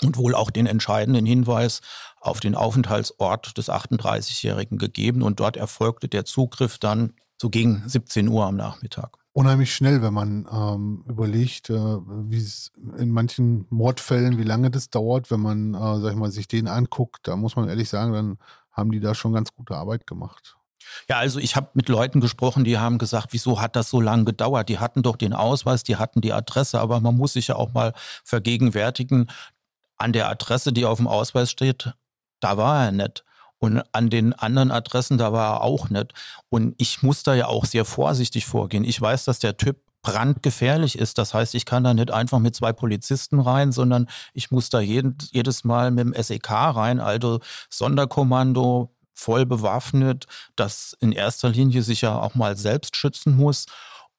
und wohl auch den entscheidenden Hinweis auf den Aufenthaltsort des 38-Jährigen gegeben und dort erfolgte der Zugriff dann so gegen 17 Uhr am Nachmittag. Unheimlich schnell, wenn man ähm, überlegt, äh, wie es in manchen Mordfällen, wie lange das dauert, wenn man, äh, sag ich mal, sich den anguckt, da muss man ehrlich sagen, dann haben die da schon ganz gute Arbeit gemacht. Ja, also ich habe mit Leuten gesprochen, die haben gesagt, wieso hat das so lange gedauert? Die hatten doch den Ausweis, die hatten die Adresse, aber man muss sich ja auch mal vergegenwärtigen, an der Adresse, die auf dem Ausweis steht, da war er nicht. Und an den anderen Adressen, da war er auch nicht. Und ich muss da ja auch sehr vorsichtig vorgehen. Ich weiß, dass der Typ brandgefährlich ist. Das heißt, ich kann da nicht einfach mit zwei Polizisten rein, sondern ich muss da jeden, jedes Mal mit dem SEK rein, also Sonderkommando, voll bewaffnet, das in erster Linie sich ja auch mal selbst schützen muss.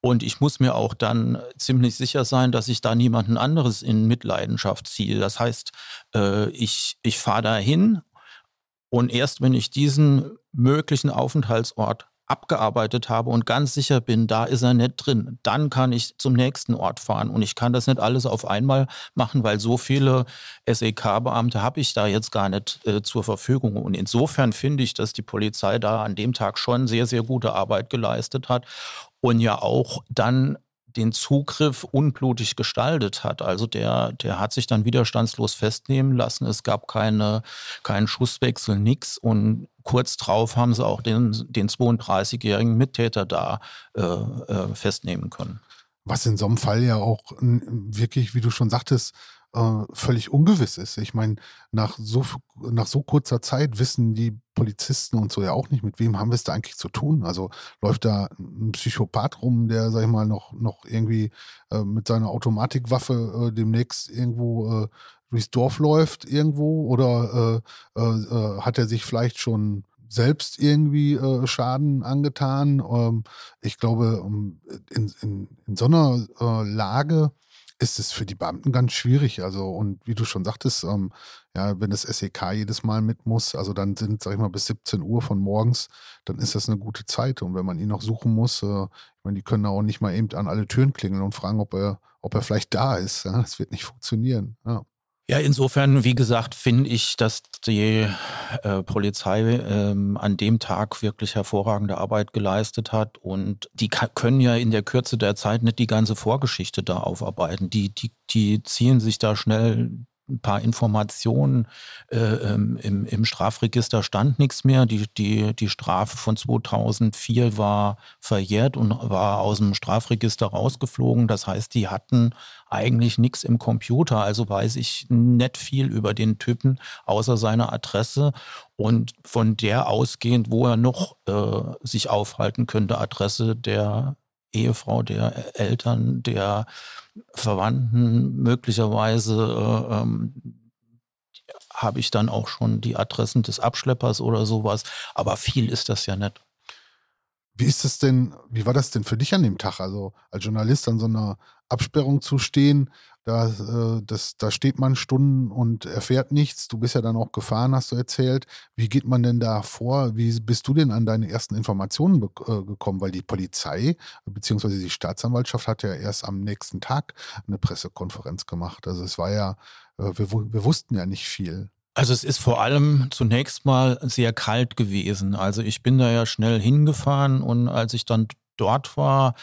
Und ich muss mir auch dann ziemlich sicher sein, dass ich da niemanden anderes in Mitleidenschaft ziehe. Das heißt, äh, ich, ich fahre da hin und erst wenn ich diesen möglichen Aufenthaltsort abgearbeitet habe und ganz sicher bin, da ist er nicht drin, dann kann ich zum nächsten Ort fahren. Und ich kann das nicht alles auf einmal machen, weil so viele SEK-Beamte habe ich da jetzt gar nicht äh, zur Verfügung. Und insofern finde ich, dass die Polizei da an dem Tag schon sehr, sehr gute Arbeit geleistet hat und ja auch dann den Zugriff unblutig gestaltet hat. Also der, der hat sich dann widerstandslos festnehmen lassen. Es gab keine, keinen Schusswechsel, nix. Und kurz drauf haben sie auch den, den 32-jährigen Mittäter da äh, äh, festnehmen können. Was in so einem Fall ja auch wirklich, wie du schon sagtest, äh, völlig ungewiss ist. Ich meine, nach so, nach so kurzer Zeit wissen die Polizisten und so ja auch nicht, mit wem haben wir es da eigentlich zu tun. Also läuft da ein Psychopath rum, der, sag ich mal, noch, noch irgendwie äh, mit seiner Automatikwaffe äh, demnächst irgendwo äh, durchs Dorf läuft irgendwo oder äh, äh, hat er sich vielleicht schon selbst irgendwie äh, Schaden angetan. Ähm, ich glaube, ähm, in, in, in so einer äh, Lage ist es für die Beamten ganz schwierig. Also, und wie du schon sagtest, ähm, ja, wenn das SEK jedes Mal mit muss, also dann sind, sag ich mal, bis 17 Uhr von morgens, dann ist das eine gute Zeit. Und wenn man ihn noch suchen muss, äh, ich meine, die können auch nicht mal eben an alle Türen klingeln und fragen, ob er, ob er vielleicht da ist. Ja? Das wird nicht funktionieren. Ja. Ja, insofern, wie gesagt, finde ich, dass die äh, Polizei ähm, an dem Tag wirklich hervorragende Arbeit geleistet hat. Und die können ja in der Kürze der Zeit nicht die ganze Vorgeschichte da aufarbeiten. Die, die, die ziehen sich da schnell ein paar Informationen. Äh, ähm, im, Im Strafregister stand nichts mehr. Die, die, die Strafe von 2004 war verjährt und war aus dem Strafregister rausgeflogen. Das heißt, die hatten eigentlich nichts im Computer. Also weiß ich nicht viel über den Typen, außer seiner Adresse. Und von der ausgehend, wo er noch äh, sich aufhalten könnte, Adresse der Ehefrau, der Eltern, der Verwandten möglicherweise äh, ähm, habe ich dann auch schon die Adressen des Abschleppers oder sowas. Aber viel ist das ja nicht. Wie ist es denn, wie war das denn für dich an dem Tag? Also als Journalist an so einer Absperrung zu stehen, da, äh, das, da steht man Stunden und erfährt nichts. Du bist ja dann auch gefahren, hast du erzählt. Wie geht man denn da vor? Wie bist du denn an deine ersten Informationen äh, gekommen? Weil die Polizei bzw. die Staatsanwaltschaft hat ja erst am nächsten Tag eine Pressekonferenz gemacht. Also es war ja, äh, wir, wir wussten ja nicht viel. Also es ist vor allem zunächst mal sehr kalt gewesen. Also ich bin da ja schnell hingefahren und als ich dann dort war,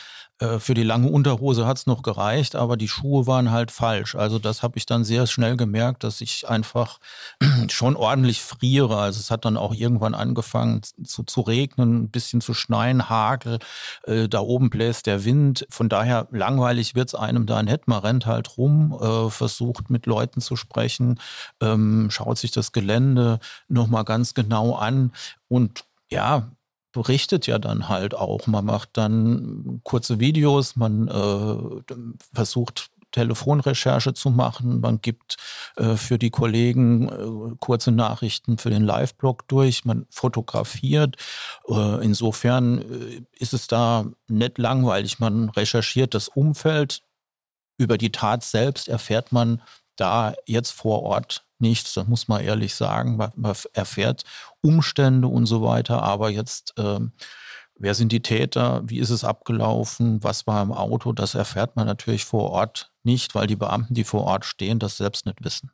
äh, für die lange Unterhose hat es noch gereicht, aber die Schuhe waren halt falsch. Also das habe ich dann sehr schnell gemerkt, dass ich einfach (clears throat) schon ordentlich friere. Also es hat dann auch irgendwann angefangen zu, zu regnen, ein bisschen zu schneien, Hagel, äh, da oben bläst der Wind. Von daher langweilig wird es einem da nicht. Man rennt halt rum, äh, versucht mit Leuten zu sprechen, ähm, schaut sich das Gelände nochmal ganz genau an und ja, berichtet ja dann halt auch. Man macht dann kurze Videos, man äh, versucht Telefonrecherche zu machen. Man gibt äh, für die Kollegen äh, kurze Nachrichten für den Live-Blog durch. Man fotografiert. Äh, insofern äh, ist es da nicht langweilig. Man recherchiert das Umfeld. Über die Tat selbst erfährt man da jetzt vor Ort nichts, das muss man ehrlich sagen. Man, man erfährt Umstände und so weiter, aber jetzt ähm, wer sind die Täter, wie ist es abgelaufen, was war im Auto, das erfährt man natürlich vor Ort nicht, weil die Beamten, die vor Ort stehen, das selbst nicht wissen.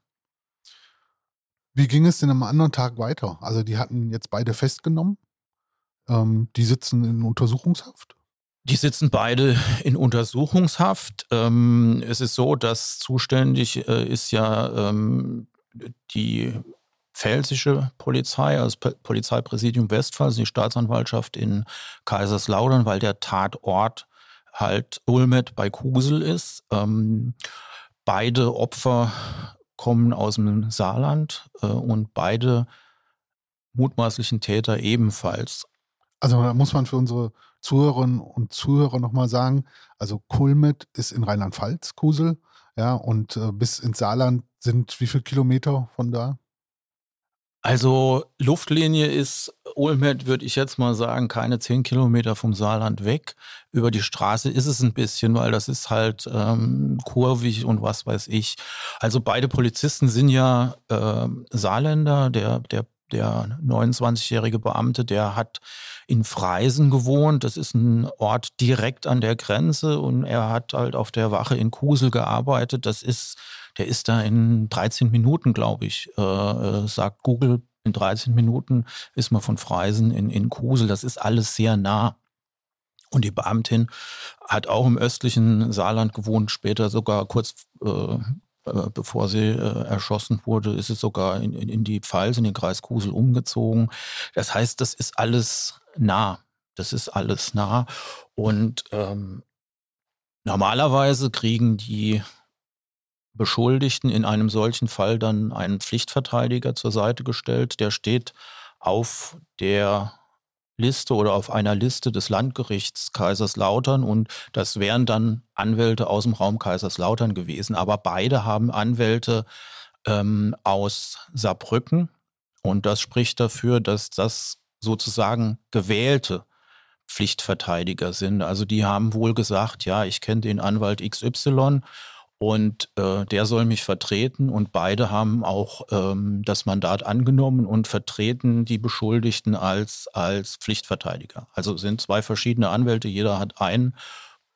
Wie ging es denn am anderen Tag weiter? Also die hatten jetzt beide festgenommen. Ähm, die sitzen in Untersuchungshaft. Die sitzen beide in Untersuchungshaft. Ähm, es ist so, dass zuständig äh, ist ja ähm, die pfälzische Polizei, also Polizeipräsidium Westphal, also die Staatsanwaltschaft in Kaiserslautern, weil der Tatort halt Ulmet bei Kusel ist. Ähm, beide Opfer kommen aus dem Saarland äh, und beide mutmaßlichen Täter ebenfalls. Also da muss man für unsere Zuhörerinnen und Zuhörer nochmal sagen, also Kulmet ist in Rheinland-Pfalz, Kusel, ja, und äh, bis ins Saarland sind wie viele Kilometer von da? Also Luftlinie ist Olmet, würde ich jetzt mal sagen, keine zehn Kilometer vom Saarland weg. Über die Straße ist es ein bisschen, weil das ist halt ähm, kurvig und was weiß ich. Also beide Polizisten sind ja äh, Saarländer. Der, der der 29-jährige Beamte, der hat in Freisen gewohnt. Das ist ein Ort direkt an der Grenze und er hat halt auf der Wache in Kusel gearbeitet. Das ist, der ist da in 13 Minuten, glaube ich, äh, äh sagt Google. In 13 Minuten ist man von Freisen in, in Kusel. Das ist alles sehr nah. Und die Beamtin hat auch im östlichen Saarland gewohnt, später sogar kurz äh, bevor sie äh, erschossen wurde, ist es sogar in, in, in die Pfalz, in den Kreis Kusel umgezogen. Das heißt, das ist alles nah. Das ist alles nah. Und ähm, normalerweise kriegen die Beschuldigten in einem solchen Fall dann einen Pflichtverteidiger zur Seite gestellt. Der steht auf der Liste oder auf einer Liste des Landgerichts Kaiserslautern und das wären dann Anwälte aus dem Raum Kaiserslautern gewesen. Aber beide haben Anwälte ähm, aus Saarbrücken und das spricht dafür, dass das sozusagen gewählte Pflichtverteidiger sind. Also die haben wohl gesagt, ja, ich kenne den Anwalt XY und äh, der soll mich vertreten und beide haben auch ähm, das Mandat angenommen und vertreten die Beschuldigten als, als Pflichtverteidiger. Also sind zwei verschiedene Anwälte, jeder hat einen.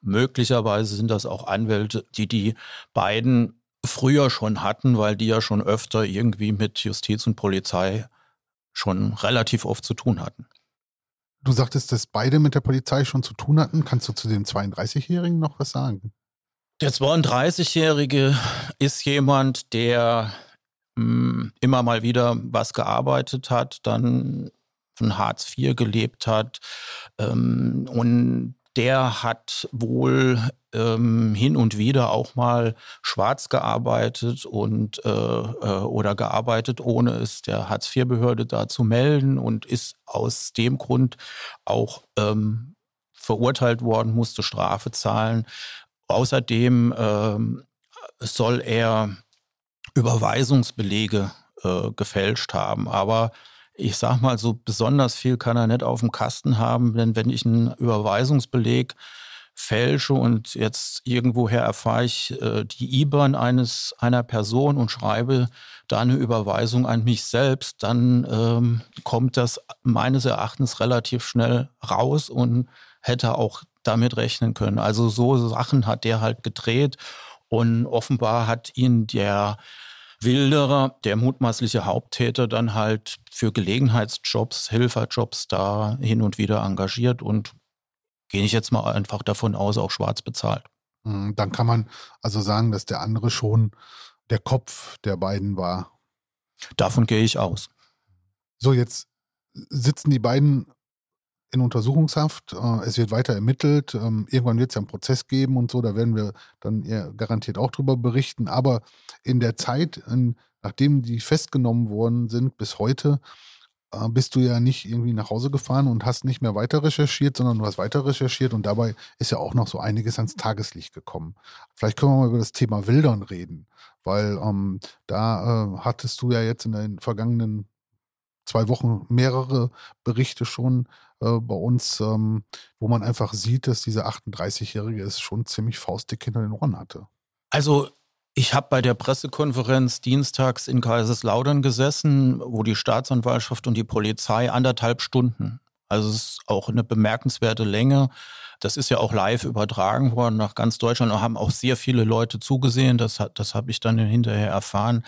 Möglicherweise sind das auch Anwälte, die die beiden früher schon hatten, weil die ja schon öfter irgendwie mit Justiz und Polizei schon relativ oft zu tun hatten. Du sagtest, dass beide mit der Polizei schon zu tun hatten. Kannst du zu dem 32-Jährigen noch was sagen? Der 32-Jährige ist jemand, der mh, hm, immer mal wieder was gearbeitet hat, dann von Hartz IV gelebt hat ähm, und der hat wohl ähm, hin und wieder auch mal schwarz gearbeitet und äh, äh, oder gearbeitet, ohne es der Hartz-IV-Behörde da zu melden und ist aus dem Grund auch ähm, verurteilt worden, musste Strafe zahlen. Außerdem ähm, soll er Überweisungsbelege äh, gefälscht haben. Aber ich sag mal, so besonders viel kann er nicht auf dem Kasten haben, denn wenn ich einen Überweisungsbeleg fälsche und jetzt irgendwoher erfahre ich äh, die IBAN eines einer Person und schreibe da eine Überweisung an mich selbst, dann ähm, kommt das meines Erachtens relativ schnell raus und hätte auch damit rechnen können. Also so Sachen hat der halt gedreht und offenbar hat ihn der Wilderer, der mutmaßliche Haupttäter, dann halt für Gelegenheitsjobs, Hilferjobs da hin und wieder engagiert und gehe ich jetzt mal einfach davon aus, auch schwarz bezahlt. Hm, dann kann man also sagen, dass der andere schon der Kopf der beiden war. Davon gehe ich aus. So, jetzt sitzen die beiden in Untersuchungshaft. Äh, es wird weiter ermittelt. Ähm, irgendwann wird es ja einen Prozess geben und so. Da werden wir dann garantiert auch drüber berichten. Aber in der Zeit, nachdem die festgenommen worden sind, bis heute, äh, bist du ja nicht irgendwie nach Hause gefahren und hast nicht mehr weiter recherchiert, sondern du hast weiter recherchiert und dabei ist ja auch noch so einiges ans Tageslicht gekommen. Vielleicht können wir mal über das Thema Wildern reden, weil ähm, da äh, hattest du ja jetzt in den vergangenen zwei Wochen mehrere Berichte schon äh, bei uns, ähm, wo man einfach sieht, dass dieser 38-Jährige es schon ziemlich faustdick hinter den Ohren hatte. Also ich habe bei der Pressekonferenz dienstags in Kaiserslautern gesessen, wo die Staatsanwaltschaft und die Polizei anderthalb Stunden Also es ist auch eine bemerkenswerte Länge. Das ist ja auch live übertragen worden nach ganz Deutschland. Da haben auch sehr viele Leute zugesehen. Das, das habe ich dann hinterher erfahren.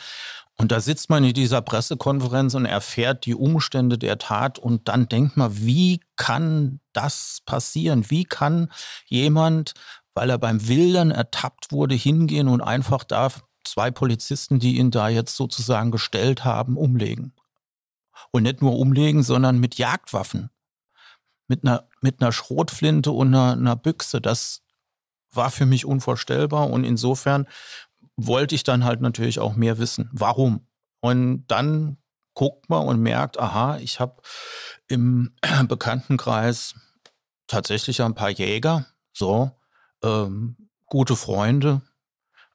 Und da sitzt man in dieser Pressekonferenz und erfährt die Umstände der Tat und dann denkt man, wie kann das passieren? Wie kann jemand, weil er beim Wildern ertappt wurde, hingehen und einfach da zwei Polizisten, die ihn da jetzt sozusagen gestellt haben, umlegen? Und nicht nur umlegen, sondern mit Jagdwaffen. Mit einer, mit einer Schrotflinte und einer, einer Büchse. Das war für mich unvorstellbar. Und insofern wollte ich dann halt natürlich auch mehr wissen. Warum? Und dann guckt man und merkt, aha, ich habe im (clears throat) Bekanntenkreis tatsächlich ein paar Jäger, so, ähm, gute Freunde.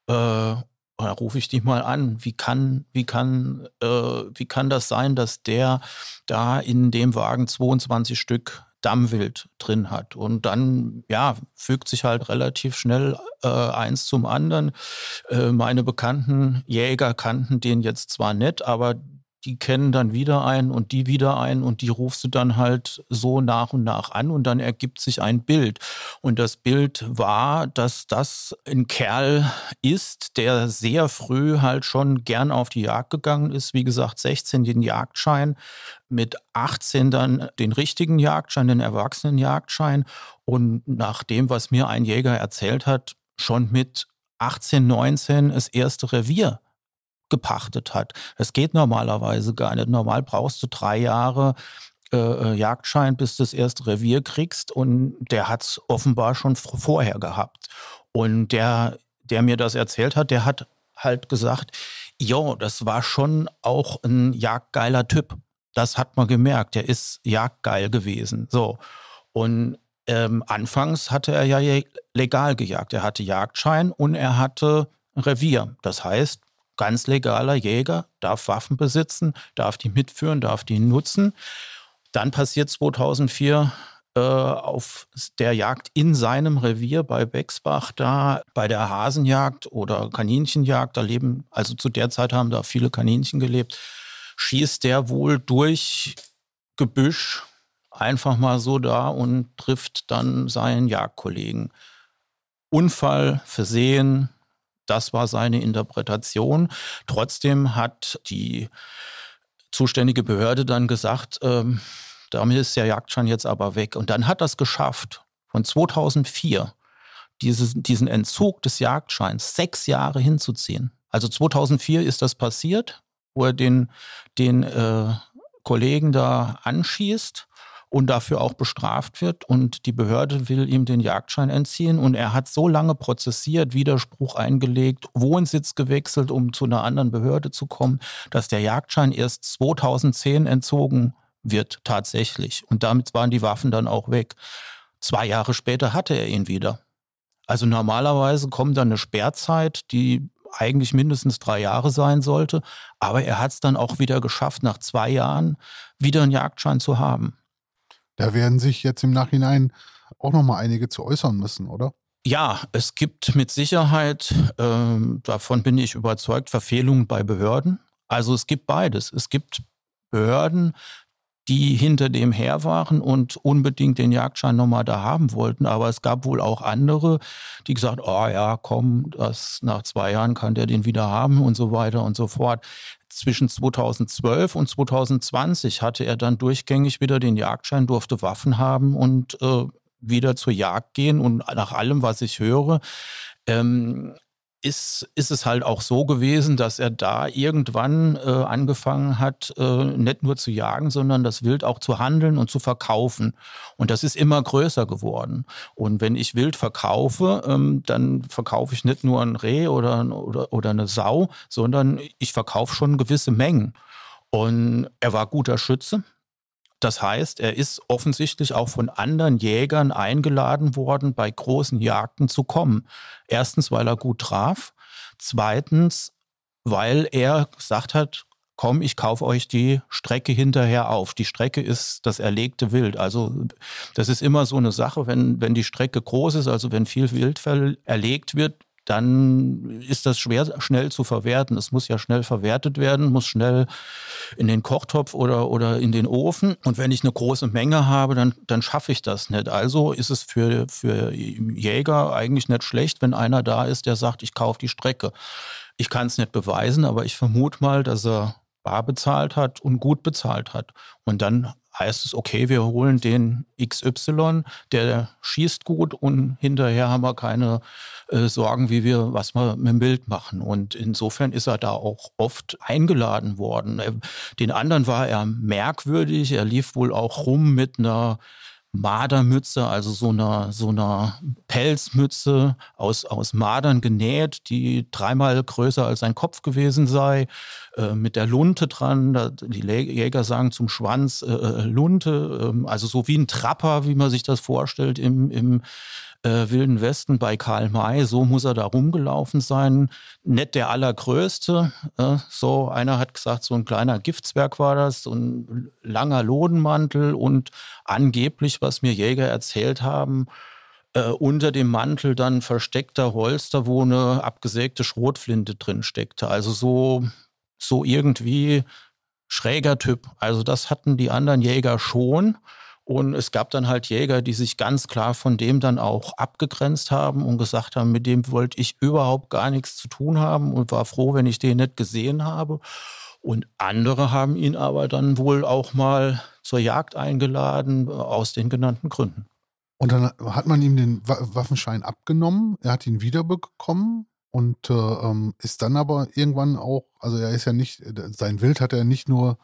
Äh, da rufe ich die mal an. Wie kann, wie kann, äh, wie kann das sein, dass der da in dem Wagen 22 Stück Dammwild drin hat. Und dann, ja, fügt sich halt relativ schnell äh, eins zum anderen. Äh, meine bekannten Jäger kannten den jetzt zwar nicht, aber die kennen dann wieder einen und die wieder einen und die rufst du dann halt so nach und nach an und dann ergibt sich ein Bild. Und das Bild war, dass das ein Kerl ist, der sehr früh halt schon gern auf die Jagd gegangen ist. Wie gesagt, 16 den Jagdschein, mit 18 dann den richtigen Jagdschein, den Erwachsenenjagdschein und nach dem, was mir ein Jäger erzählt hat, schon mit 18, 19 das erste Revier gepachtet hat. Das geht normalerweise gar nicht. Normal brauchst du drei Jahre äh, äh Jagdschein, bis du das erste Revier kriegst. Und der hat es offenbar schon vorher gehabt. Und der, der mir das erzählt hat, der hat halt gesagt, jo, das war schon auch ein jagdgeiler Typ. Das hat man gemerkt. Der ist jagdgeil gewesen. So. Und ähm, anfangs hatte er ja legal gejagt. Er hatte Jagdschein und er hatte Revier. Das heißt, ganz legaler Jäger, darf Waffen besitzen, darf die mitführen, darf die nutzen. Dann passiert 2004 äh, auf der Jagd in seinem Revier bei Bexbach, da bei der Hasenjagd oder Kaninchenjagd, da leben, also zu der Zeit haben da viele Kaninchen gelebt, schießt der wohl durch Gebüsch einfach mal so da und trifft dann seinen Jagdkollegen. Unfall, Versehen, das war seine Interpretation. Trotzdem hat die zuständige Behörde dann gesagt, ähm, damit ist der Jagdschein jetzt aber weg. Und dann hat das geschafft, von 2004 dieses, diesen Entzug des Jagdscheins sechs Jahre hinzuziehen. Also 2004 ist das passiert, wo er den, den äh, Kollegen da anschießt und dafür auch bestraft wird. Und die Behörde will ihm den Jagdschein entziehen. Und er hat so lange prozessiert, Widerspruch eingelegt, Wohnsitz gewechselt, um zu einer anderen Behörde zu kommen, dass der Jagdschein erst 2010 entzogen wird tatsächlich. Und damit waren die Waffen dann auch weg. Zwei Jahre später hatte er ihn wieder. Also normalerweise kommt dann eine Sperrzeit, die eigentlich mindestens drei Jahre sein sollte. Aber er hat es dann auch wieder geschafft, nach zwei Jahren wieder einen Jagdschein zu haben. Da werden sich jetzt im Nachhinein auch noch mal einige zu äußern müssen, oder? Ja, es gibt mit Sicherheit, äh, davon bin ich überzeugt, Verfehlungen bei Behörden. Also es gibt beides. Es gibt Behörden, die hinter dem her waren und unbedingt den Jagdschein nochmal da haben wollten. Aber es gab wohl auch andere, die gesagt, oh ja, komm, das, nach zwei Jahren kann der den wieder haben und so weiter und so fort. Zwischen 2012 und 2020 hatte er dann durchgängig wieder den Jagdschein, durfte Waffen haben und äh, wieder zur Jagd gehen. Und nach allem, was ich höre, ähm, ist, ist es halt auch so gewesen, dass er da irgendwann äh, angefangen hat, äh, nicht nur zu jagen, sondern das Wild auch zu handeln und zu verkaufen. Und das ist immer größer geworden. Und wenn ich Wild verkaufe, ähm, dann verkaufe ich nicht nur ein Reh oder, oder, oder eine Sau, sondern ich verkaufe schon gewisse Mengen. Und er war guter Schütze. Das heißt, er ist offensichtlich auch von anderen Jägern eingeladen worden, bei großen Jagden zu kommen. Erstens, weil er gut traf. Zweitens, weil er gesagt hat, komm, ich kaufe euch die Strecke hinterher auf. Die Strecke ist das erlegte Wild. Also das ist immer so eine Sache, wenn, wenn die Strecke groß ist, also wenn viel Wild erlegt wird, dann ist das schwer schnell zu verwerten. Es muss ja schnell verwertet werden, muss schnell in den Kochtopf oder, oder in den Ofen. Und wenn ich eine große Menge habe, dann, dann schaffe ich das nicht. Also ist es für, für Jäger eigentlich nicht schlecht, wenn einer da ist, der sagt, ich kaufe die Strecke. Ich kann es nicht beweisen, aber ich vermute mal, dass er bar bezahlt hat und gut bezahlt hat. Und dann heißt es, okay, wir holen den XY, der schießt gut und hinterher haben wir keine äh, Sorgen, wie wir, was wir mit dem Bild machen. Und insofern ist er da auch oft eingeladen worden. Den anderen war er merkwürdig. Er lief wohl auch rum mit einer Mardermütze, also so einer, so einer Pelzmütze aus, aus Madern genäht, die dreimal größer als sein Kopf gewesen sei, äh, mit der Lunte dran. die Jäger sagen zum Schwanz äh, äh Lunte, äh, also so wie ein Trapper, wie man sich das vorstellt im, im äh, Wilden Westen bei Karl May. So muss er da rumgelaufen sein. Nicht der allergrößte. So einer hat gesagt, so ein kleiner Giftsberg war das, so ein langer Lodenmantel und angeblich, was mir Jäger erzählt haben, äh, unter dem Mantel dann versteckter Holster, wo eine abgesägte Schrotflinte drin steckte. Also so, so irgendwie schräger Typ. Also das hatten die anderen Jäger schon. Und es gab dann halt Jäger, die sich ganz klar von dem dann auch abgegrenzt haben und gesagt haben, mit dem wollte ich überhaupt gar nichts zu tun haben und war froh, wenn ich den nicht gesehen habe. Und andere haben ihn aber dann wohl auch mal zur Jagd eingeladen, äh, aus den genannten Gründen. Und dann hat man ihm den Waffenschein abgenommen, er hat ihn wiederbekommen und äh, ähm, ist dann aber irgendwann auch, also er ist ja nicht, sein Wild hat er nicht nur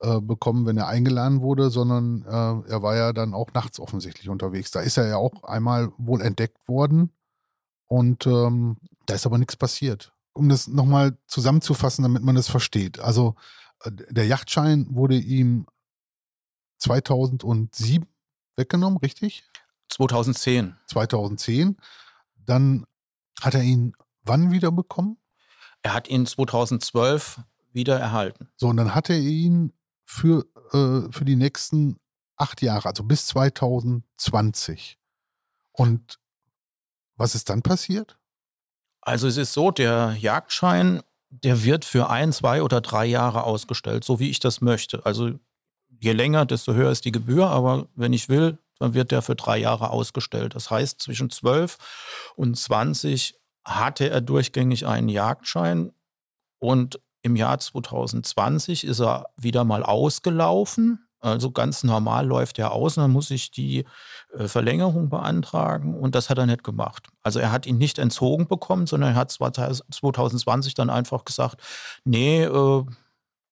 äh, bekommen, wenn er eingeladen wurde, sondern äh, er war ja dann auch nachts offensichtlich unterwegs. Da ist er ja auch einmal wohl entdeckt worden und ähm, da ist aber nichts passiert. Um das nochmal zusammenzufassen, damit man das versteht. Also äh, der Yachtschein wurde ihm 2007 weggenommen, richtig? 2010. 2010. Dann hat er ihn wann wieder bekommen? Er hat ihn 2012 wieder erhalten. So, und dann hat er ihn für, äh, für die nächsten acht Jahre, also bis 2020. Und was ist dann passiert? Also es ist so, der Jagdschein, der wird für ein, zwei oder drei Jahre ausgestellt, so wie ich das möchte. Also je länger, desto höher ist die Gebühr, aber wenn ich will, dann wird der für drei Jahre ausgestellt. Das heißt, zwischen 12 und 20 hatte er durchgängig einen Jagdschein und im Jahr 2020 ist er wieder mal ausgelaufen. Also ganz normal läuft er aus und dann muss ich die äh, Verlängerung beantragen und das hat er nicht gemacht. Also er hat ihn nicht entzogen bekommen, sondern er hat 2020 dann einfach gesagt, nee, äh,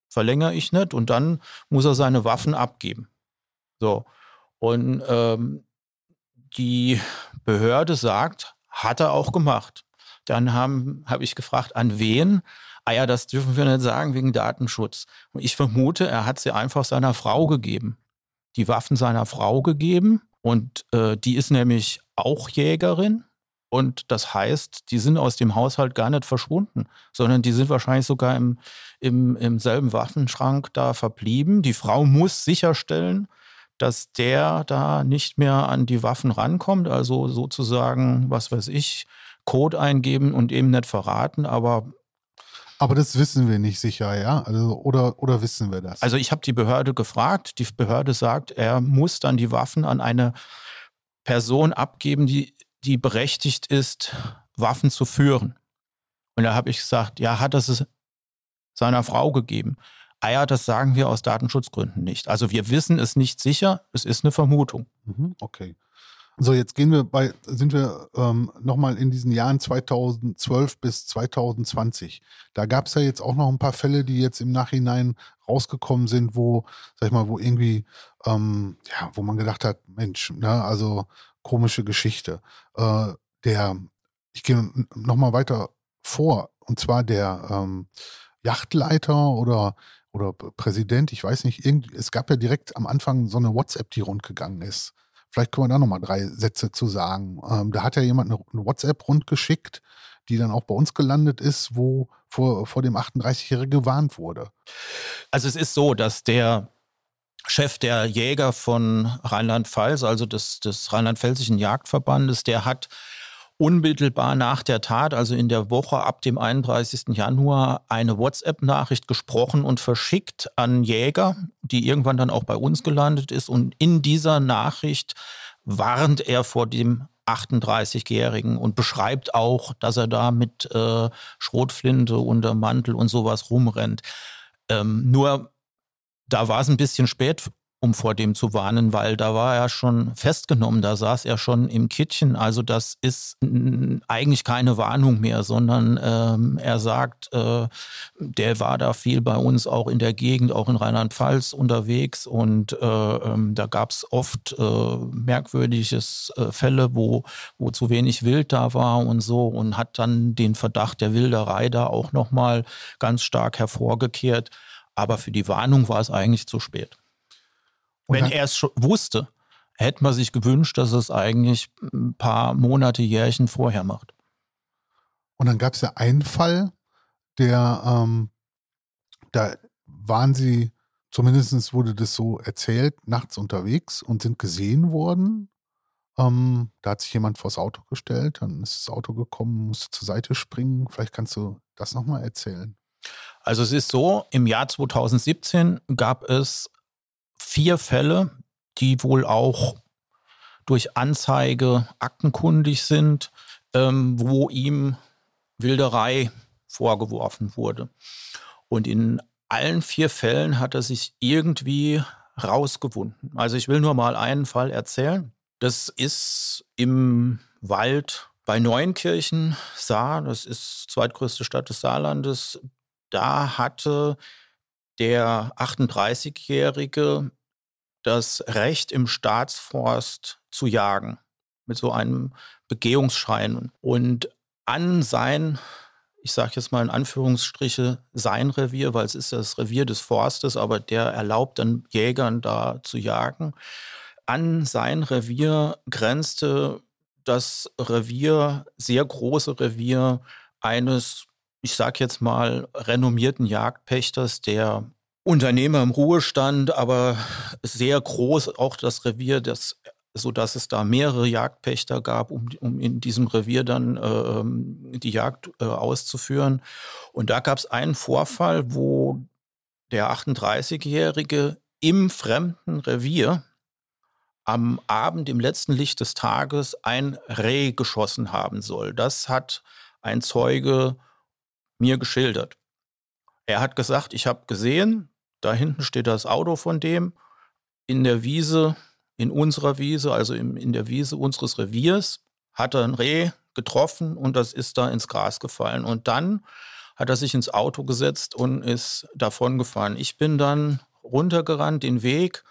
verlängere ich nicht und dann muss er seine Waffen abgeben. So. Und ähm, die Behörde sagt, hat er auch gemacht. Dann habe hab ich gefragt, an wen? ah ja, das dürfen wir nicht sagen wegen Datenschutz. Und ich vermute, er hat sie einfach seiner Frau gegeben. Die Waffen seiner Frau gegeben. Und äh, die ist nämlich auch Jägerin. Und das heißt, die sind aus dem Haushalt gar nicht verschwunden, sondern die sind wahrscheinlich sogar im, im, im selben Waffenschrank da verblieben. Die Frau muss sicherstellen, dass der da nicht mehr an die Waffen rankommt, also sozusagen, was weiß ich, Code eingeben und eben nicht verraten, aber aber das wissen wir nicht sicher, ja? Also, oder, oder wissen wir das? Also ich habe die Behörde gefragt. Die Behörde sagt, er muss dann die Waffen an eine Person abgeben, die, die berechtigt ist, Waffen zu führen. Und da habe ich gesagt, ja, hat es seiner Frau gegeben. Ah ja, das sagen wir aus Datenschutzgründen nicht. Also wir wissen es nicht sicher, es ist eine Vermutung. Mhm, okay. So, jetzt gehen wir bei, sind wir ähm, nochmal in diesen Jahren 2012 bis 2020. Da gab es ja jetzt auch noch ein paar Fälle, die jetzt im Nachhinein rausgekommen sind, wo, sag ich mal, wo irgendwie, ähm, ja, wo man gedacht hat, Mensch, ne, also komische Geschichte. Äh, der, ich gehe nochmal weiter vor, und zwar der ähm, Yachtleiter oder oder Präsident, ich weiß nicht, irgend, es gab ja direkt am Anfang so eine WhatsApp, die rundgegangen ist. Vielleicht können wir da nochmal drei Sätze zu sagen. Ähm, da hat ja jemand eine, eine WhatsApp rundgeschickt, die dann auch bei uns gelandet ist, wo vor, vor dem 38-Jährigen gewarnt wurde. Also es ist so, dass der Chef der Jäger von Rheinland-Pfalz, also des, des Rheinland-Pfälzischen Jagdverbandes, der hat unmittelbar nach der Tat, also in der Woche ab dem 31. Januar, eine WhatsApp-Nachricht gesprochen und verschickt an Jäger, die irgendwann dann auch bei uns gelandet ist. Und in dieser Nachricht warnt er vor dem 38-Jährigen und beschreibt auch, dass er da mit äh, Schrotflinte unter Mantel und sowas rumrennt. Ähm, nur da war es ein bisschen spät um vor dem zu warnen, weil da war er schon festgenommen, da saß er schon im Kittchen. Also das ist eigentlich keine Warnung mehr, sondern ähm, er sagt, äh, der war da viel bei uns auch in der Gegend, auch in Rheinland-Pfalz unterwegs und äh, ähm, da gab es oft äh, merkwürdiges äh, Fälle, wo, wo zu wenig Wild da war und so und hat dann den Verdacht der Wilderei da auch nochmal ganz stark hervorgekehrt. Aber für die Warnung war es eigentlich zu spät. Wenn er es schon wusste, hätte man sich gewünscht, dass es eigentlich ein paar Monate, Jährchen vorher macht. Und dann gab es ja einen Fall, der, ähm, da waren sie, zumindest wurde das so erzählt, nachts unterwegs und sind gesehen worden. Ähm, da hat sich jemand vors Auto gestellt, dann ist das Auto gekommen, musste zur Seite springen. Vielleicht kannst du das nochmal erzählen. Also es ist so, im Jahr 2017 gab es vier Fälle, die wohl auch durch Anzeige aktenkundig sind, ähm, wo ihm Wilderei vorgeworfen wurde. Und in allen vier Fällen hat er sich irgendwie rausgewunden. Also ich will nur mal einen Fall erzählen. Das ist im Wald bei Neuenkirchen, Saar, das ist zweitgrößte Stadt des Saarlandes. Da hatte der 38-Jährige das Recht im Staatsforst zu jagen mit so einem Begehungsschein und an sein, ich sage jetzt mal in Anführungsstriche, sein Revier, weil es ist das Revier des Forstes, aber der erlaubt dann Jägern da zu jagen. An sein Revier grenzte das Revier, sehr große Revier eines, ich sage jetzt mal, renommierten Jagdpächters, der Unternehmer im Ruhestand, aber sehr groß auch das Revier, das, so dass es da mehrere Jagdpächter gab, um, um in diesem Revier dann äh, die Jagd äh, auszuführen. Und da gab es einen Vorfall, wo der 38-Jährige im fremden Revier am Abend, im letzten Licht des Tages, ein Reh geschossen haben soll. Das hat ein Zeuge mir geschildert. Er hat gesagt, ich habe gesehen, da hinten steht das Auto von dem in der Wiese, in unserer Wiese, also im, in der Wiese unseres Reviers, hat er ein Reh getroffen und das ist da ins Gras gefallen. Und dann hat er sich ins Auto gesetzt und ist davon gefahren. Ich bin dann runtergerannt den Weg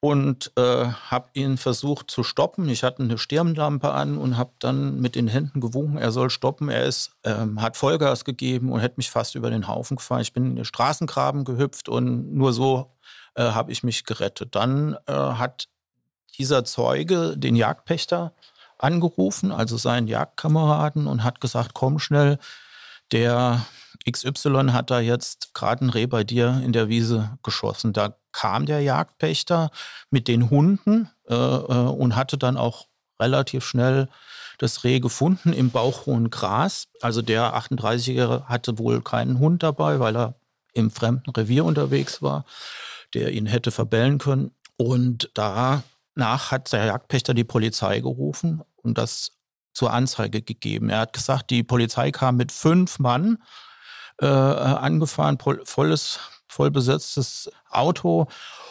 und äh, habe ihn versucht zu stoppen. Ich hatte eine Stirnlampe an und habe dann mit den Händen gewunken, er soll stoppen. Er ist, ähm, hat Vollgas gegeben und hätte mich fast über den Haufen gefahren. Ich bin in den Straßengraben gehüpft und nur so äh, habe ich mich gerettet. Dann äh, hat dieser Zeuge den Jagdpächter angerufen, also seinen Jagdkameraden, und hat gesagt, komm schnell, der XY hat da jetzt gerade ein Reh bei dir in der Wiese geschossen. Da kam der Jagdpächter mit den Hunden äh, äh, und hatte dann auch relativ schnell das Reh gefunden im bauchhohen Gras. Also der 38-Jährige hatte wohl keinen Hund dabei, weil er im fremden Revier unterwegs war, der ihn hätte verbellen können. Und danach hat der Jagdpächter die Polizei gerufen und das zur Anzeige gegeben. Er hat gesagt, die Polizei kam mit fünf Mann äh, angefahren, volles voll besetztes Auto.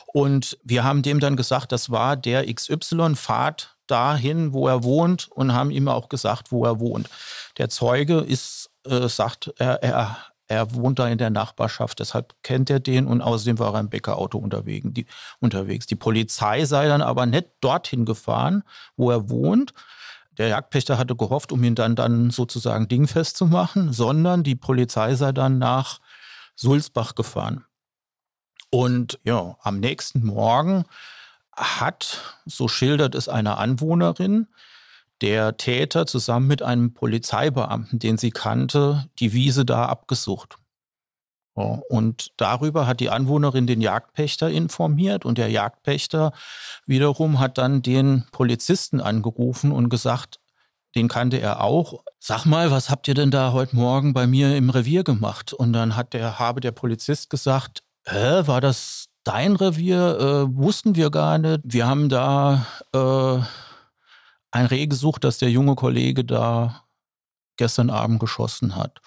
Und wir haben dem dann gesagt, das war der XY, fahrt dahin, wo er wohnt und haben ihm auch gesagt, wo er wohnt. Der Zeuge ist, äh, sagt, er, er, er wohnt da in der Nachbarschaft, deshalb kennt er den und außerdem war er im Bäckerauto unterwegs. Die, unterwegs. die Polizei sei dann aber nicht dorthin gefahren, wo er wohnt. Der Jagdpächter hatte gehofft, um ihn dann, dann sozusagen dingfest zu machen, sondern die Polizei sei dann nach Sulzbach gefahren. Und ja, am nächsten Morgen hat, so schildert es eine Anwohnerin, der Täter zusammen mit einem Polizeibeamten, den sie kannte, die Wiese da abgesucht. Und darüber hat die Anwohnerin den Jagdpächter informiert und der Jagdpächter wiederum hat dann den Polizisten angerufen und gesagt, den kannte er auch. Sag mal, was habt ihr denn da heute Morgen bei mir im Revier gemacht? Und dann hat der, habe der Polizist gesagt, Hä, war das dein Revier? Äh, wussten wir gar nicht. Wir haben da äh, ein Reh gesucht, das der junge Kollege da gestern Abend geschossen hat.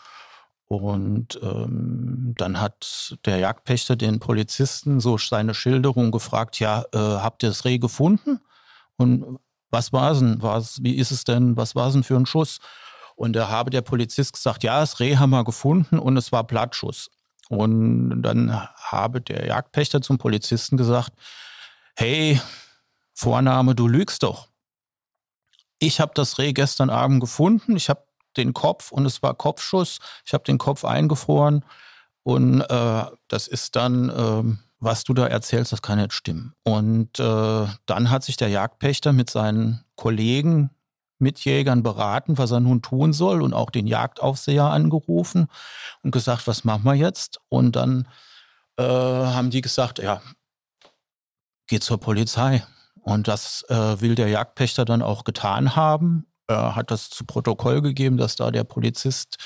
Und ähm, dann hat der Jagdpächter den Polizisten so seine Schilderung gefragt, ja, äh, habt ihr das Reh gefunden? Und was war es denn? War's, wie ist es denn? Was war es denn für ein Schuss? Und da habe der Polizist gesagt, ja, das Reh haben wir gefunden und es war Blattschuss. Und dann habe der Jagdpächter zum Polizisten gesagt, hey, Vorname, du lügst doch. Ich habe das Reh gestern Abend gefunden. Ich habe den Kopf und es war Kopfschuss. Ich habe den Kopf eingefroren und äh, das ist dann, äh, was du da erzählst, das kann nicht stimmen. Und äh, dann hat sich der Jagdpächter mit seinen Kollegen, Mitjägern beraten, was er nun tun soll und auch den Jagdaufseher angerufen und gesagt, was machen wir jetzt? Und dann äh, haben die gesagt, ja, geh zur Polizei. Und das äh, will der Jagdpächter dann auch getan haben äh, hat das zu Protokoll gegeben, dass da der Polizist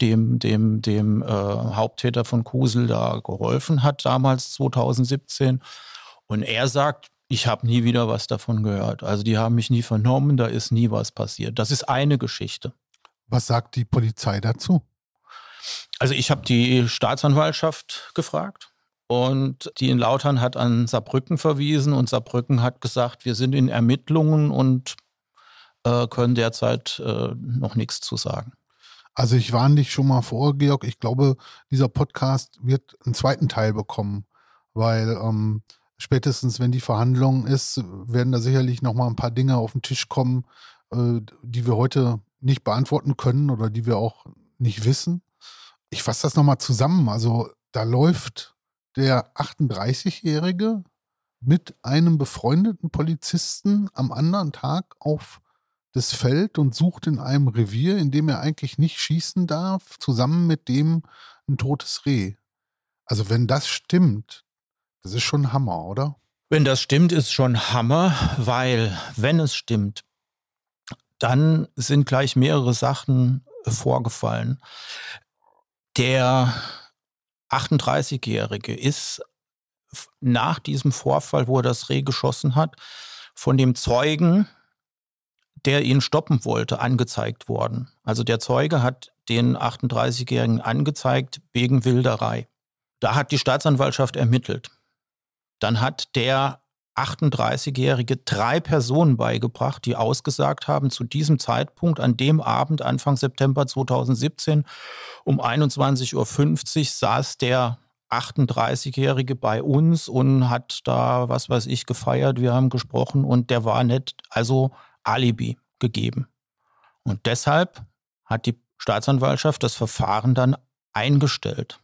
dem, dem, dem äh, Haupttäter von Kusel da geholfen hat, damals 2017. Und er sagt, ich habe nie wieder was davon gehört. Also die haben mich nie vernommen, da ist nie was passiert. Das ist eine Geschichte. Was sagt die Polizei dazu? Also ich habe die Staatsanwaltschaft gefragt und die in Lautern hat an Saarbrücken verwiesen und Saarbrücken hat gesagt, wir sind in Ermittlungen und äh, können derzeit äh, noch nichts zu sagen. Also ich warne dich schon mal vor, Georg. Ich glaube, dieser Podcast wird einen zweiten Teil bekommen, weil ähm, spätestens, wenn die Verhandlung ist, werden da sicherlich noch mal ein paar Dinge auf den Tisch kommen, äh, die wir heute nicht beantworten können oder die wir auch nicht wissen. Ich fasse das noch mal zusammen. Also da läuft der 38-Jährige mit einem befreundeten Polizisten am anderen Tag auf das Feld und sucht in einem Revier, in dem er eigentlich nicht schießen darf, zusammen mit dem ein totes Reh. Also wenn das stimmt, das ist schon Hammer, oder? Wenn das stimmt, ist schon Hammer, weil wenn es stimmt, dann sind gleich mehrere Sachen vorgefallen. Der 38-Jährige ist nach diesem Vorfall, wo er das Reh geschossen hat, von dem Zeugen der ihn stoppen wollte, angezeigt worden. Also der Zeuge hat den 38-Jährigen angezeigt wegen Wilderei. Da hat die Staatsanwaltschaft ermittelt. Dann hat der 38-Jährige drei Personen beigebracht, die ausgesagt haben, zu diesem Zeitpunkt, an dem Abend, Anfang September 2017, um 21.50 Uhr saß der 38-Jährige bei uns und hat da, was weiß ich, gefeiert. Wir haben gesprochen und der war nicht, also Alibi gegeben. Und deshalb hat die Staatsanwaltschaft das Verfahren dann eingestellt.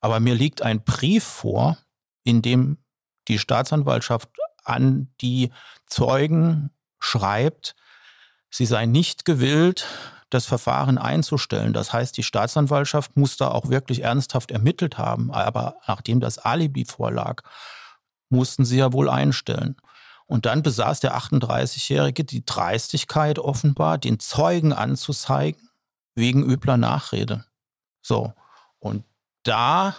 Aber mir liegt ein Brief vor, in dem die Staatsanwaltschaft an die Zeugen schreibt, sie sei nicht gewillt, das Verfahren einzustellen. Das heißt, die Staatsanwaltschaft muss da auch wirklich ernsthaft ermittelt haben. Aber nachdem das Alibi vorlag, mussten sie ja wohl einstellen. Und dann besaß der 38-Jährige die Dreistigkeit offenbar, den Zeugen anzuzeigen wegen übler Nachrede. So. Und da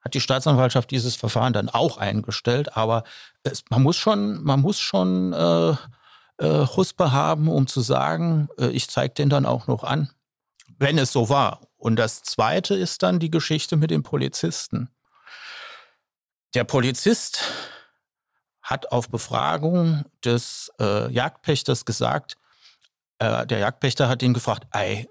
hat die Staatsanwaltschaft dieses Verfahren dann auch eingestellt, aber es, man muss schon, man muss schon äh, äh, Huspe haben, um zu sagen, äh, ich zeige den dann auch noch an, wenn es so war. Und das Zweite ist dann die Geschichte mit dem Polizisten. Der Polizist hat auf Befragung des äh, Jagdpächters gesagt, äh, der Jagdpächter hat ihn gefragt, ey,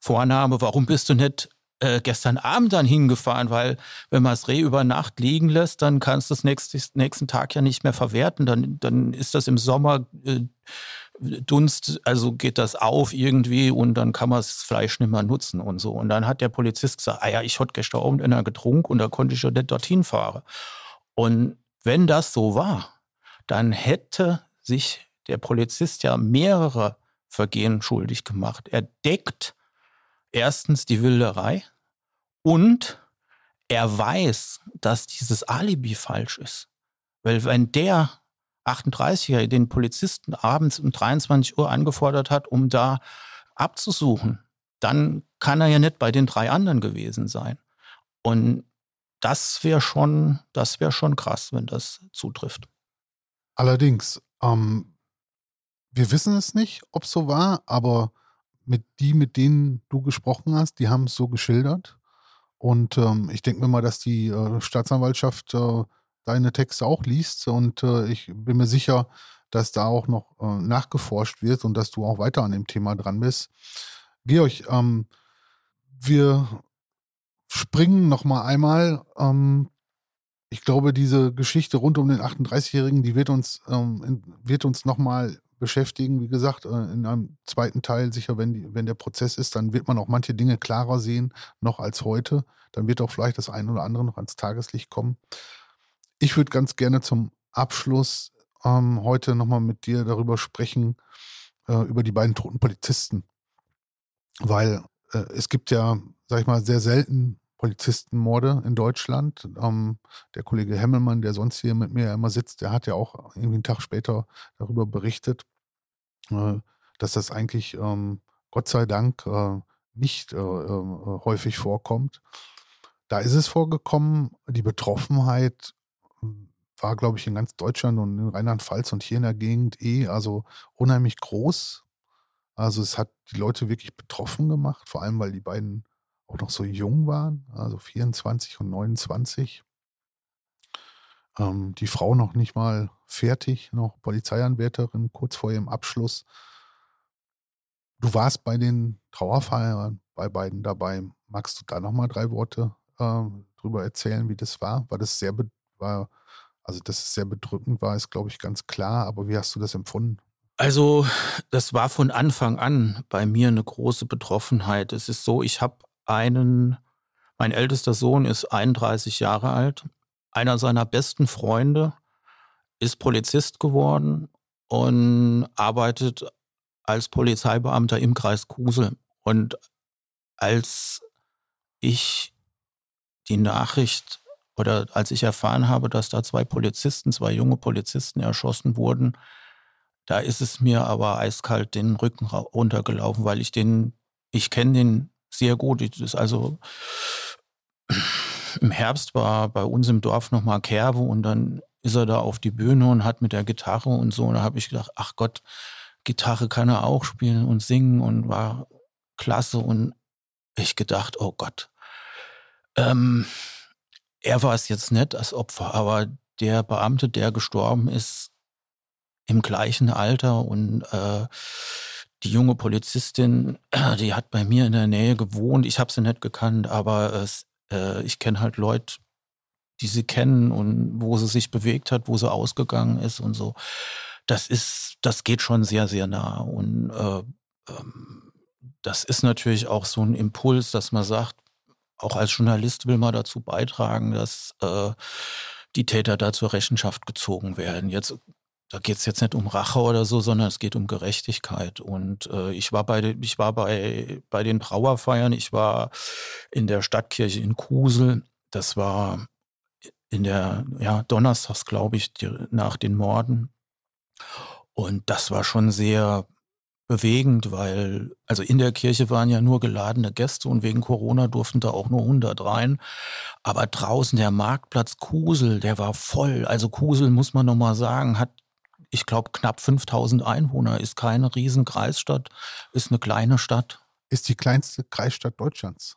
Vorname, warum bist du nicht äh, gestern Abend dann hingefahren? Weil wenn man das Reh über Nacht liegen lässt, dann kannst du es nächsten, nächsten Tag ja nicht mehr verwerten. Dann, dann ist das im Sommer äh, Dunst, also geht das auf irgendwie und dann kann man das Fleisch nicht mehr nutzen und so. Und dann hat der Polizist gesagt, ah ja, ich hatte gestern Abend einer getrunken und da konnte ich ja nicht dorthin fahren. Und wenn das so war, dann hätte sich der Polizist ja mehrere Vergehen schuldig gemacht. Er deckt erstens die Wilderei und er weiß, dass dieses Alibi falsch ist. Weil wenn der 38er den Polizisten abends um 23 Uhr angefordert hat, um da abzusuchen, dann kann er ja nicht bei den drei anderen gewesen sein. Und das wäre schon, das wäre schon krass, wenn das zutrifft. Allerdings, ähm, wir wissen es nicht, ob es so war, aber mit die, mit denen du gesprochen hast, die haben es so geschildert. Und ähm, ich denke mir mal, dass die äh, Staatsanwaltschaft äh, deine Texte auch liest. Und äh, ich bin mir sicher, dass da auch noch äh, nachgeforscht wird und dass du auch weiter an dem Thema dran bist. Georg, ähm, wir springen noch mal einmal. Ähm, ich glaube, diese Geschichte rund um den 38-Jährigen, die wird uns, ähm, uns noch mal beschäftigen. Wie gesagt, äh, in einem zweiten Teil, sicher, wenn, die, wenn der Prozess ist, dann wird man auch manche Dinge klarer sehen, noch als heute. Dann wird auch vielleicht das eine oder andere noch ans Tageslicht kommen. Ich würde ganz gerne zum Abschluss ähm, heute nochmal mit dir darüber sprechen, äh, über die beiden toten Polizisten. Weil äh, es gibt ja, sag ich mal, sehr selten Polizistenmorde in Deutschland. Ähm, der Kollege Hemmelmann, der sonst hier mit mir immer sitzt, der hat ja auch irgendwie einen Tag später darüber berichtet, äh, dass das eigentlich ähm, Gott sei Dank äh, nicht äh, äh, häufig vorkommt. Da ist es vorgekommen, die Betroffenheit war, glaube ich, in ganz Deutschland und in Rheinland-Pfalz und hier in der Gegend eh also unheimlich groß. Also es hat die Leute wirklich betroffen gemacht, vor allem weil die beiden auch noch so jung waren, also 24 und 29. Ähm, die Frau noch nicht mal fertig, noch Polizeianwärterin, kurz vor ihrem Abschluss. Du warst bei den Trauerfeiern bei beiden dabei. Magst du da noch mal drei Worte äh, drüber erzählen, wie das war? War das sehr, war also, dass es sehr bedrückend war, ist, glaube ich, ganz klar. Aber wie hast du das empfunden? Also, das war von Anfang an bei mir eine große Betroffenheit. Es ist so, ich habe einen, mein ältester Sohn ist 31 Jahre alt. Einer seiner besten Freunde ist Polizist geworden und arbeitet als Polizeibeamter im Kreis Kusel. Und als ich die Nachricht oder als ich erfahren habe, dass da zwei Polizisten, zwei junge Polizisten erschossen wurden, da ist es mir aber eiskalt den Rücken runtergelaufen, weil ich den, ich kenne den sehr gut. Das also im Herbst war bei uns im Dorf nochmal Kerwe und dann ist er da auf die Bühne und hat mit der Gitarre und so. Und da habe ich gedacht, ach Gott, Gitarre kann er auch spielen und singen und war klasse. Und ich gedacht, oh Gott. Ähm, er war es jetzt nicht als Opfer, aber der Beamte, der gestorben ist, im gleichen Alter und äh, die junge Polizistin, die hat bei mir in der Nähe gewohnt. Ich habe sie nicht gekannt, aber es, äh, ich kenne halt Leute, die sie kennen und wo sie sich bewegt hat, wo sie ausgegangen ist und so. Das ist, das geht schon sehr, sehr nah. Und äh, ähm, das ist natürlich auch so ein Impuls, dass man sagt, auch als Journalist will man dazu beitragen, dass äh, die Täter da zur Rechenschaft gezogen werden. Jetzt da geht es jetzt nicht um Rache oder so, sondern es geht um Gerechtigkeit. Und äh, ich war bei ich war bei bei den Trauerfeiern, ich war in der Stadtkirche in Kusel. Das war in der ja Donnerstags, glaube ich, die, nach den Morden. Und das war schon sehr bewegend, weil, also in der Kirche waren ja nur geladene Gäste und wegen Corona durften da auch nur 100 rein. Aber draußen der Marktplatz Kusel, der war voll. Also Kusel, muss man nochmal sagen, hat, ich glaube, knapp 5000 Einwohner, ist keine riesen Kreisstadt, ist eine kleine Stadt. Ist die kleinste Kreisstadt Deutschlands.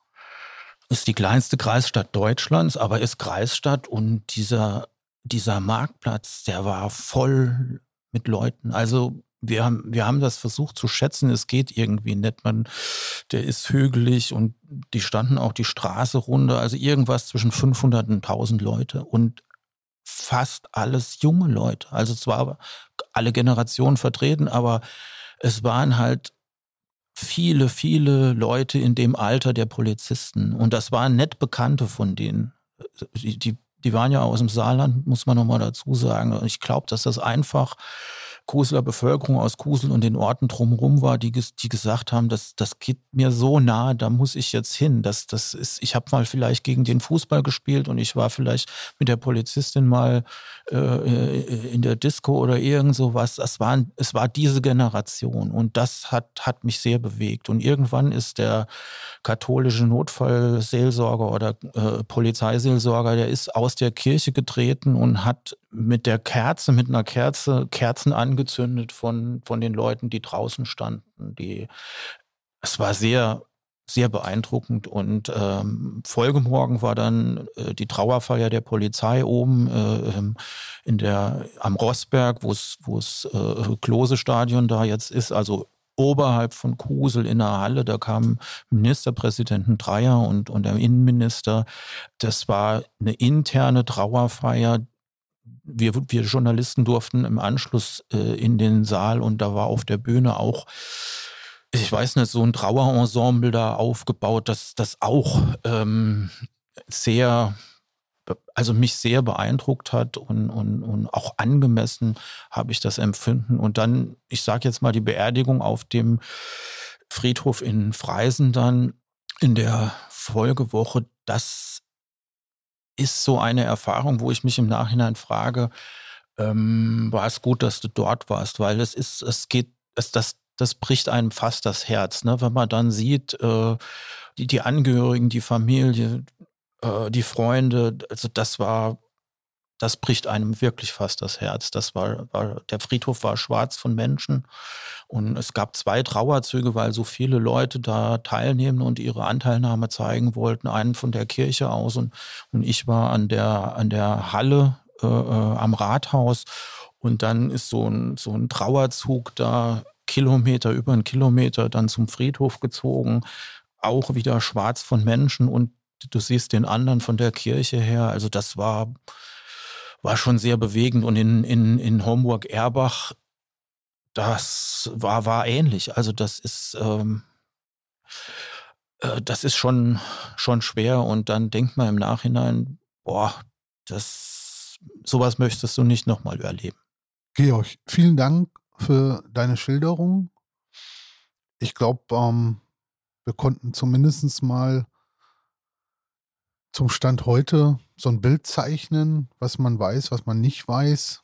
Ist die kleinste Kreisstadt Deutschlands, aber ist Kreisstadt und dieser, dieser Marktplatz, der war voll mit Leuten. Also wir haben, wir haben das versucht zu schätzen, es geht irgendwie nicht. Man, der ist hügelig und die standen auch die Straße runter, also irgendwas zwischen 500 und 1000 Leute und fast alles junge Leute. Also zwar alle Generationen vertreten, aber es waren halt viele, viele Leute in dem Alter der Polizisten und das waren nett Bekannte von denen. Die, die, die waren ja aus dem Saarland, muss man nochmal dazu sagen. Ich glaube, dass das einfach Kuseler Bevölkerung aus Kusel und den Orten drumherum war, die, die gesagt haben, das, das geht mir so nah, da muss ich jetzt hin. Das, das ist, ich habe mal vielleicht gegen den Fußball gespielt und ich war vielleicht mit der Polizistin mal äh, in der Disco oder irgend sowas. Es war, es war diese Generation und das hat, hat mich sehr bewegt. Und irgendwann ist der katholische Notfallseelsorger oder äh, Polizeiseelsorger, der ist aus der Kirche getreten und hat mit der Kerze, mit einer Kerze, Kerzen angezündet von, von den Leuten, die draußen standen. Die, es war sehr, sehr beeindruckend. Und ähm, Folgemorgen war dann äh, die Trauerfeier der Polizei oben äh, ähm, in der, am Rossberg, wo es äh, Klose-Stadion da jetzt ist, also oberhalb von Kusel in der Halle. Da kamen Ministerpräsidenten Dreier und, und der Innenminister. Das war eine interne Trauerfeier, wir, wir Journalisten durften im Anschluss äh, in den Saal und da war auf der Bühne auch, ich weiß nicht, so ein Trauerensemble da aufgebaut, das, das auch ähm, sehr, also mich sehr beeindruckt hat und, und, und auch angemessen habe ich das empfunden. Und dann, ich sage jetzt mal, die Beerdigung auf dem Friedhof in Freisen dann in der Folgewoche, das ist so eine Erfahrung, wo ich mich im Nachhinein frage, ähm, war es gut, dass du dort warst, weil es ist, es geht, es, das, das bricht einem fast das Herz, ne? wenn man dann sieht, äh, die, die Angehörigen, die Familie, äh, die Freunde, also das war das bricht einem wirklich fast das Herz. Das war, war, der Friedhof war schwarz von Menschen und es gab zwei Trauerzüge, weil so viele Leute da teilnehmen und ihre Anteilnahme zeigen wollten. Einen von der Kirche aus und, und ich war an der, an der Halle äh, äh am Rathaus und dann ist so ein, so ein Trauerzug da Kilometer über einen Kilometer dann zum Friedhof gezogen. Auch wieder schwarz von Menschen und du siehst den anderen von der Kirche her. Also das war, war schon sehr bewegend. Und in, in, in Homburg-Erbach, das war, war ähnlich. Also das ist, ähm, äh, das ist schon, schon schwer. Und dann denkt man im Nachhinein, boah, das, sowas möchtest du nicht nochmal erleben. Georg, vielen Dank für deine Schilderung. Ich glaube, ähm, wir konnten zumindest mal zum Stand heute so ein Bild zeichnen, was man weiß, was man nicht weiß,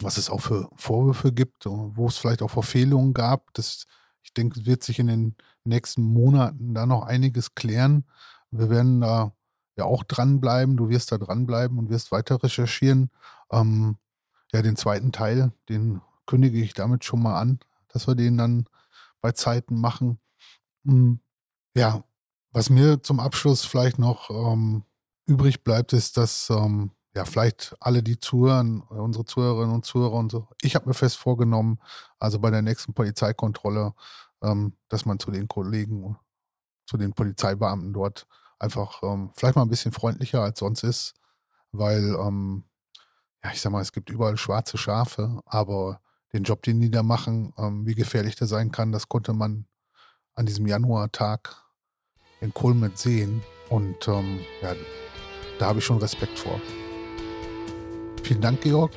was es auch für Vorwürfe gibt, wo es vielleicht auch Verfehlungen gab. Das, ich denke, wird sich in den nächsten Monaten da noch einiges klären. Wir werden da ja auch dranbleiben. Du wirst da dranbleiben und wirst weiter recherchieren. Ähm, ja, den zweiten Teil, den kündige ich damit schon mal an, dass wir den dann bei Zeiten machen. Hm, ja, was mir zum Abschluss vielleicht noch ähm, übrig bleibt, ist, dass ähm, ja vielleicht alle, die zuhören, unsere Zuhörerinnen und Zuhörer und so, ich habe mir fest vorgenommen, also bei der nächsten Polizeikontrolle, ähm, dass man zu den Kollegen, zu den Polizeibeamten dort einfach ähm, vielleicht mal ein bisschen freundlicher als sonst ist, weil, ähm, ja, ich sag mal, es gibt überall schwarze Schafe, aber den Job, den die da machen, ähm, wie gefährlich der sein kann, das konnte man an diesem Januartag in Kulmet sehen. Und ähm, ja, da habe ich schon Respekt vor. Vielen Dank, Georg.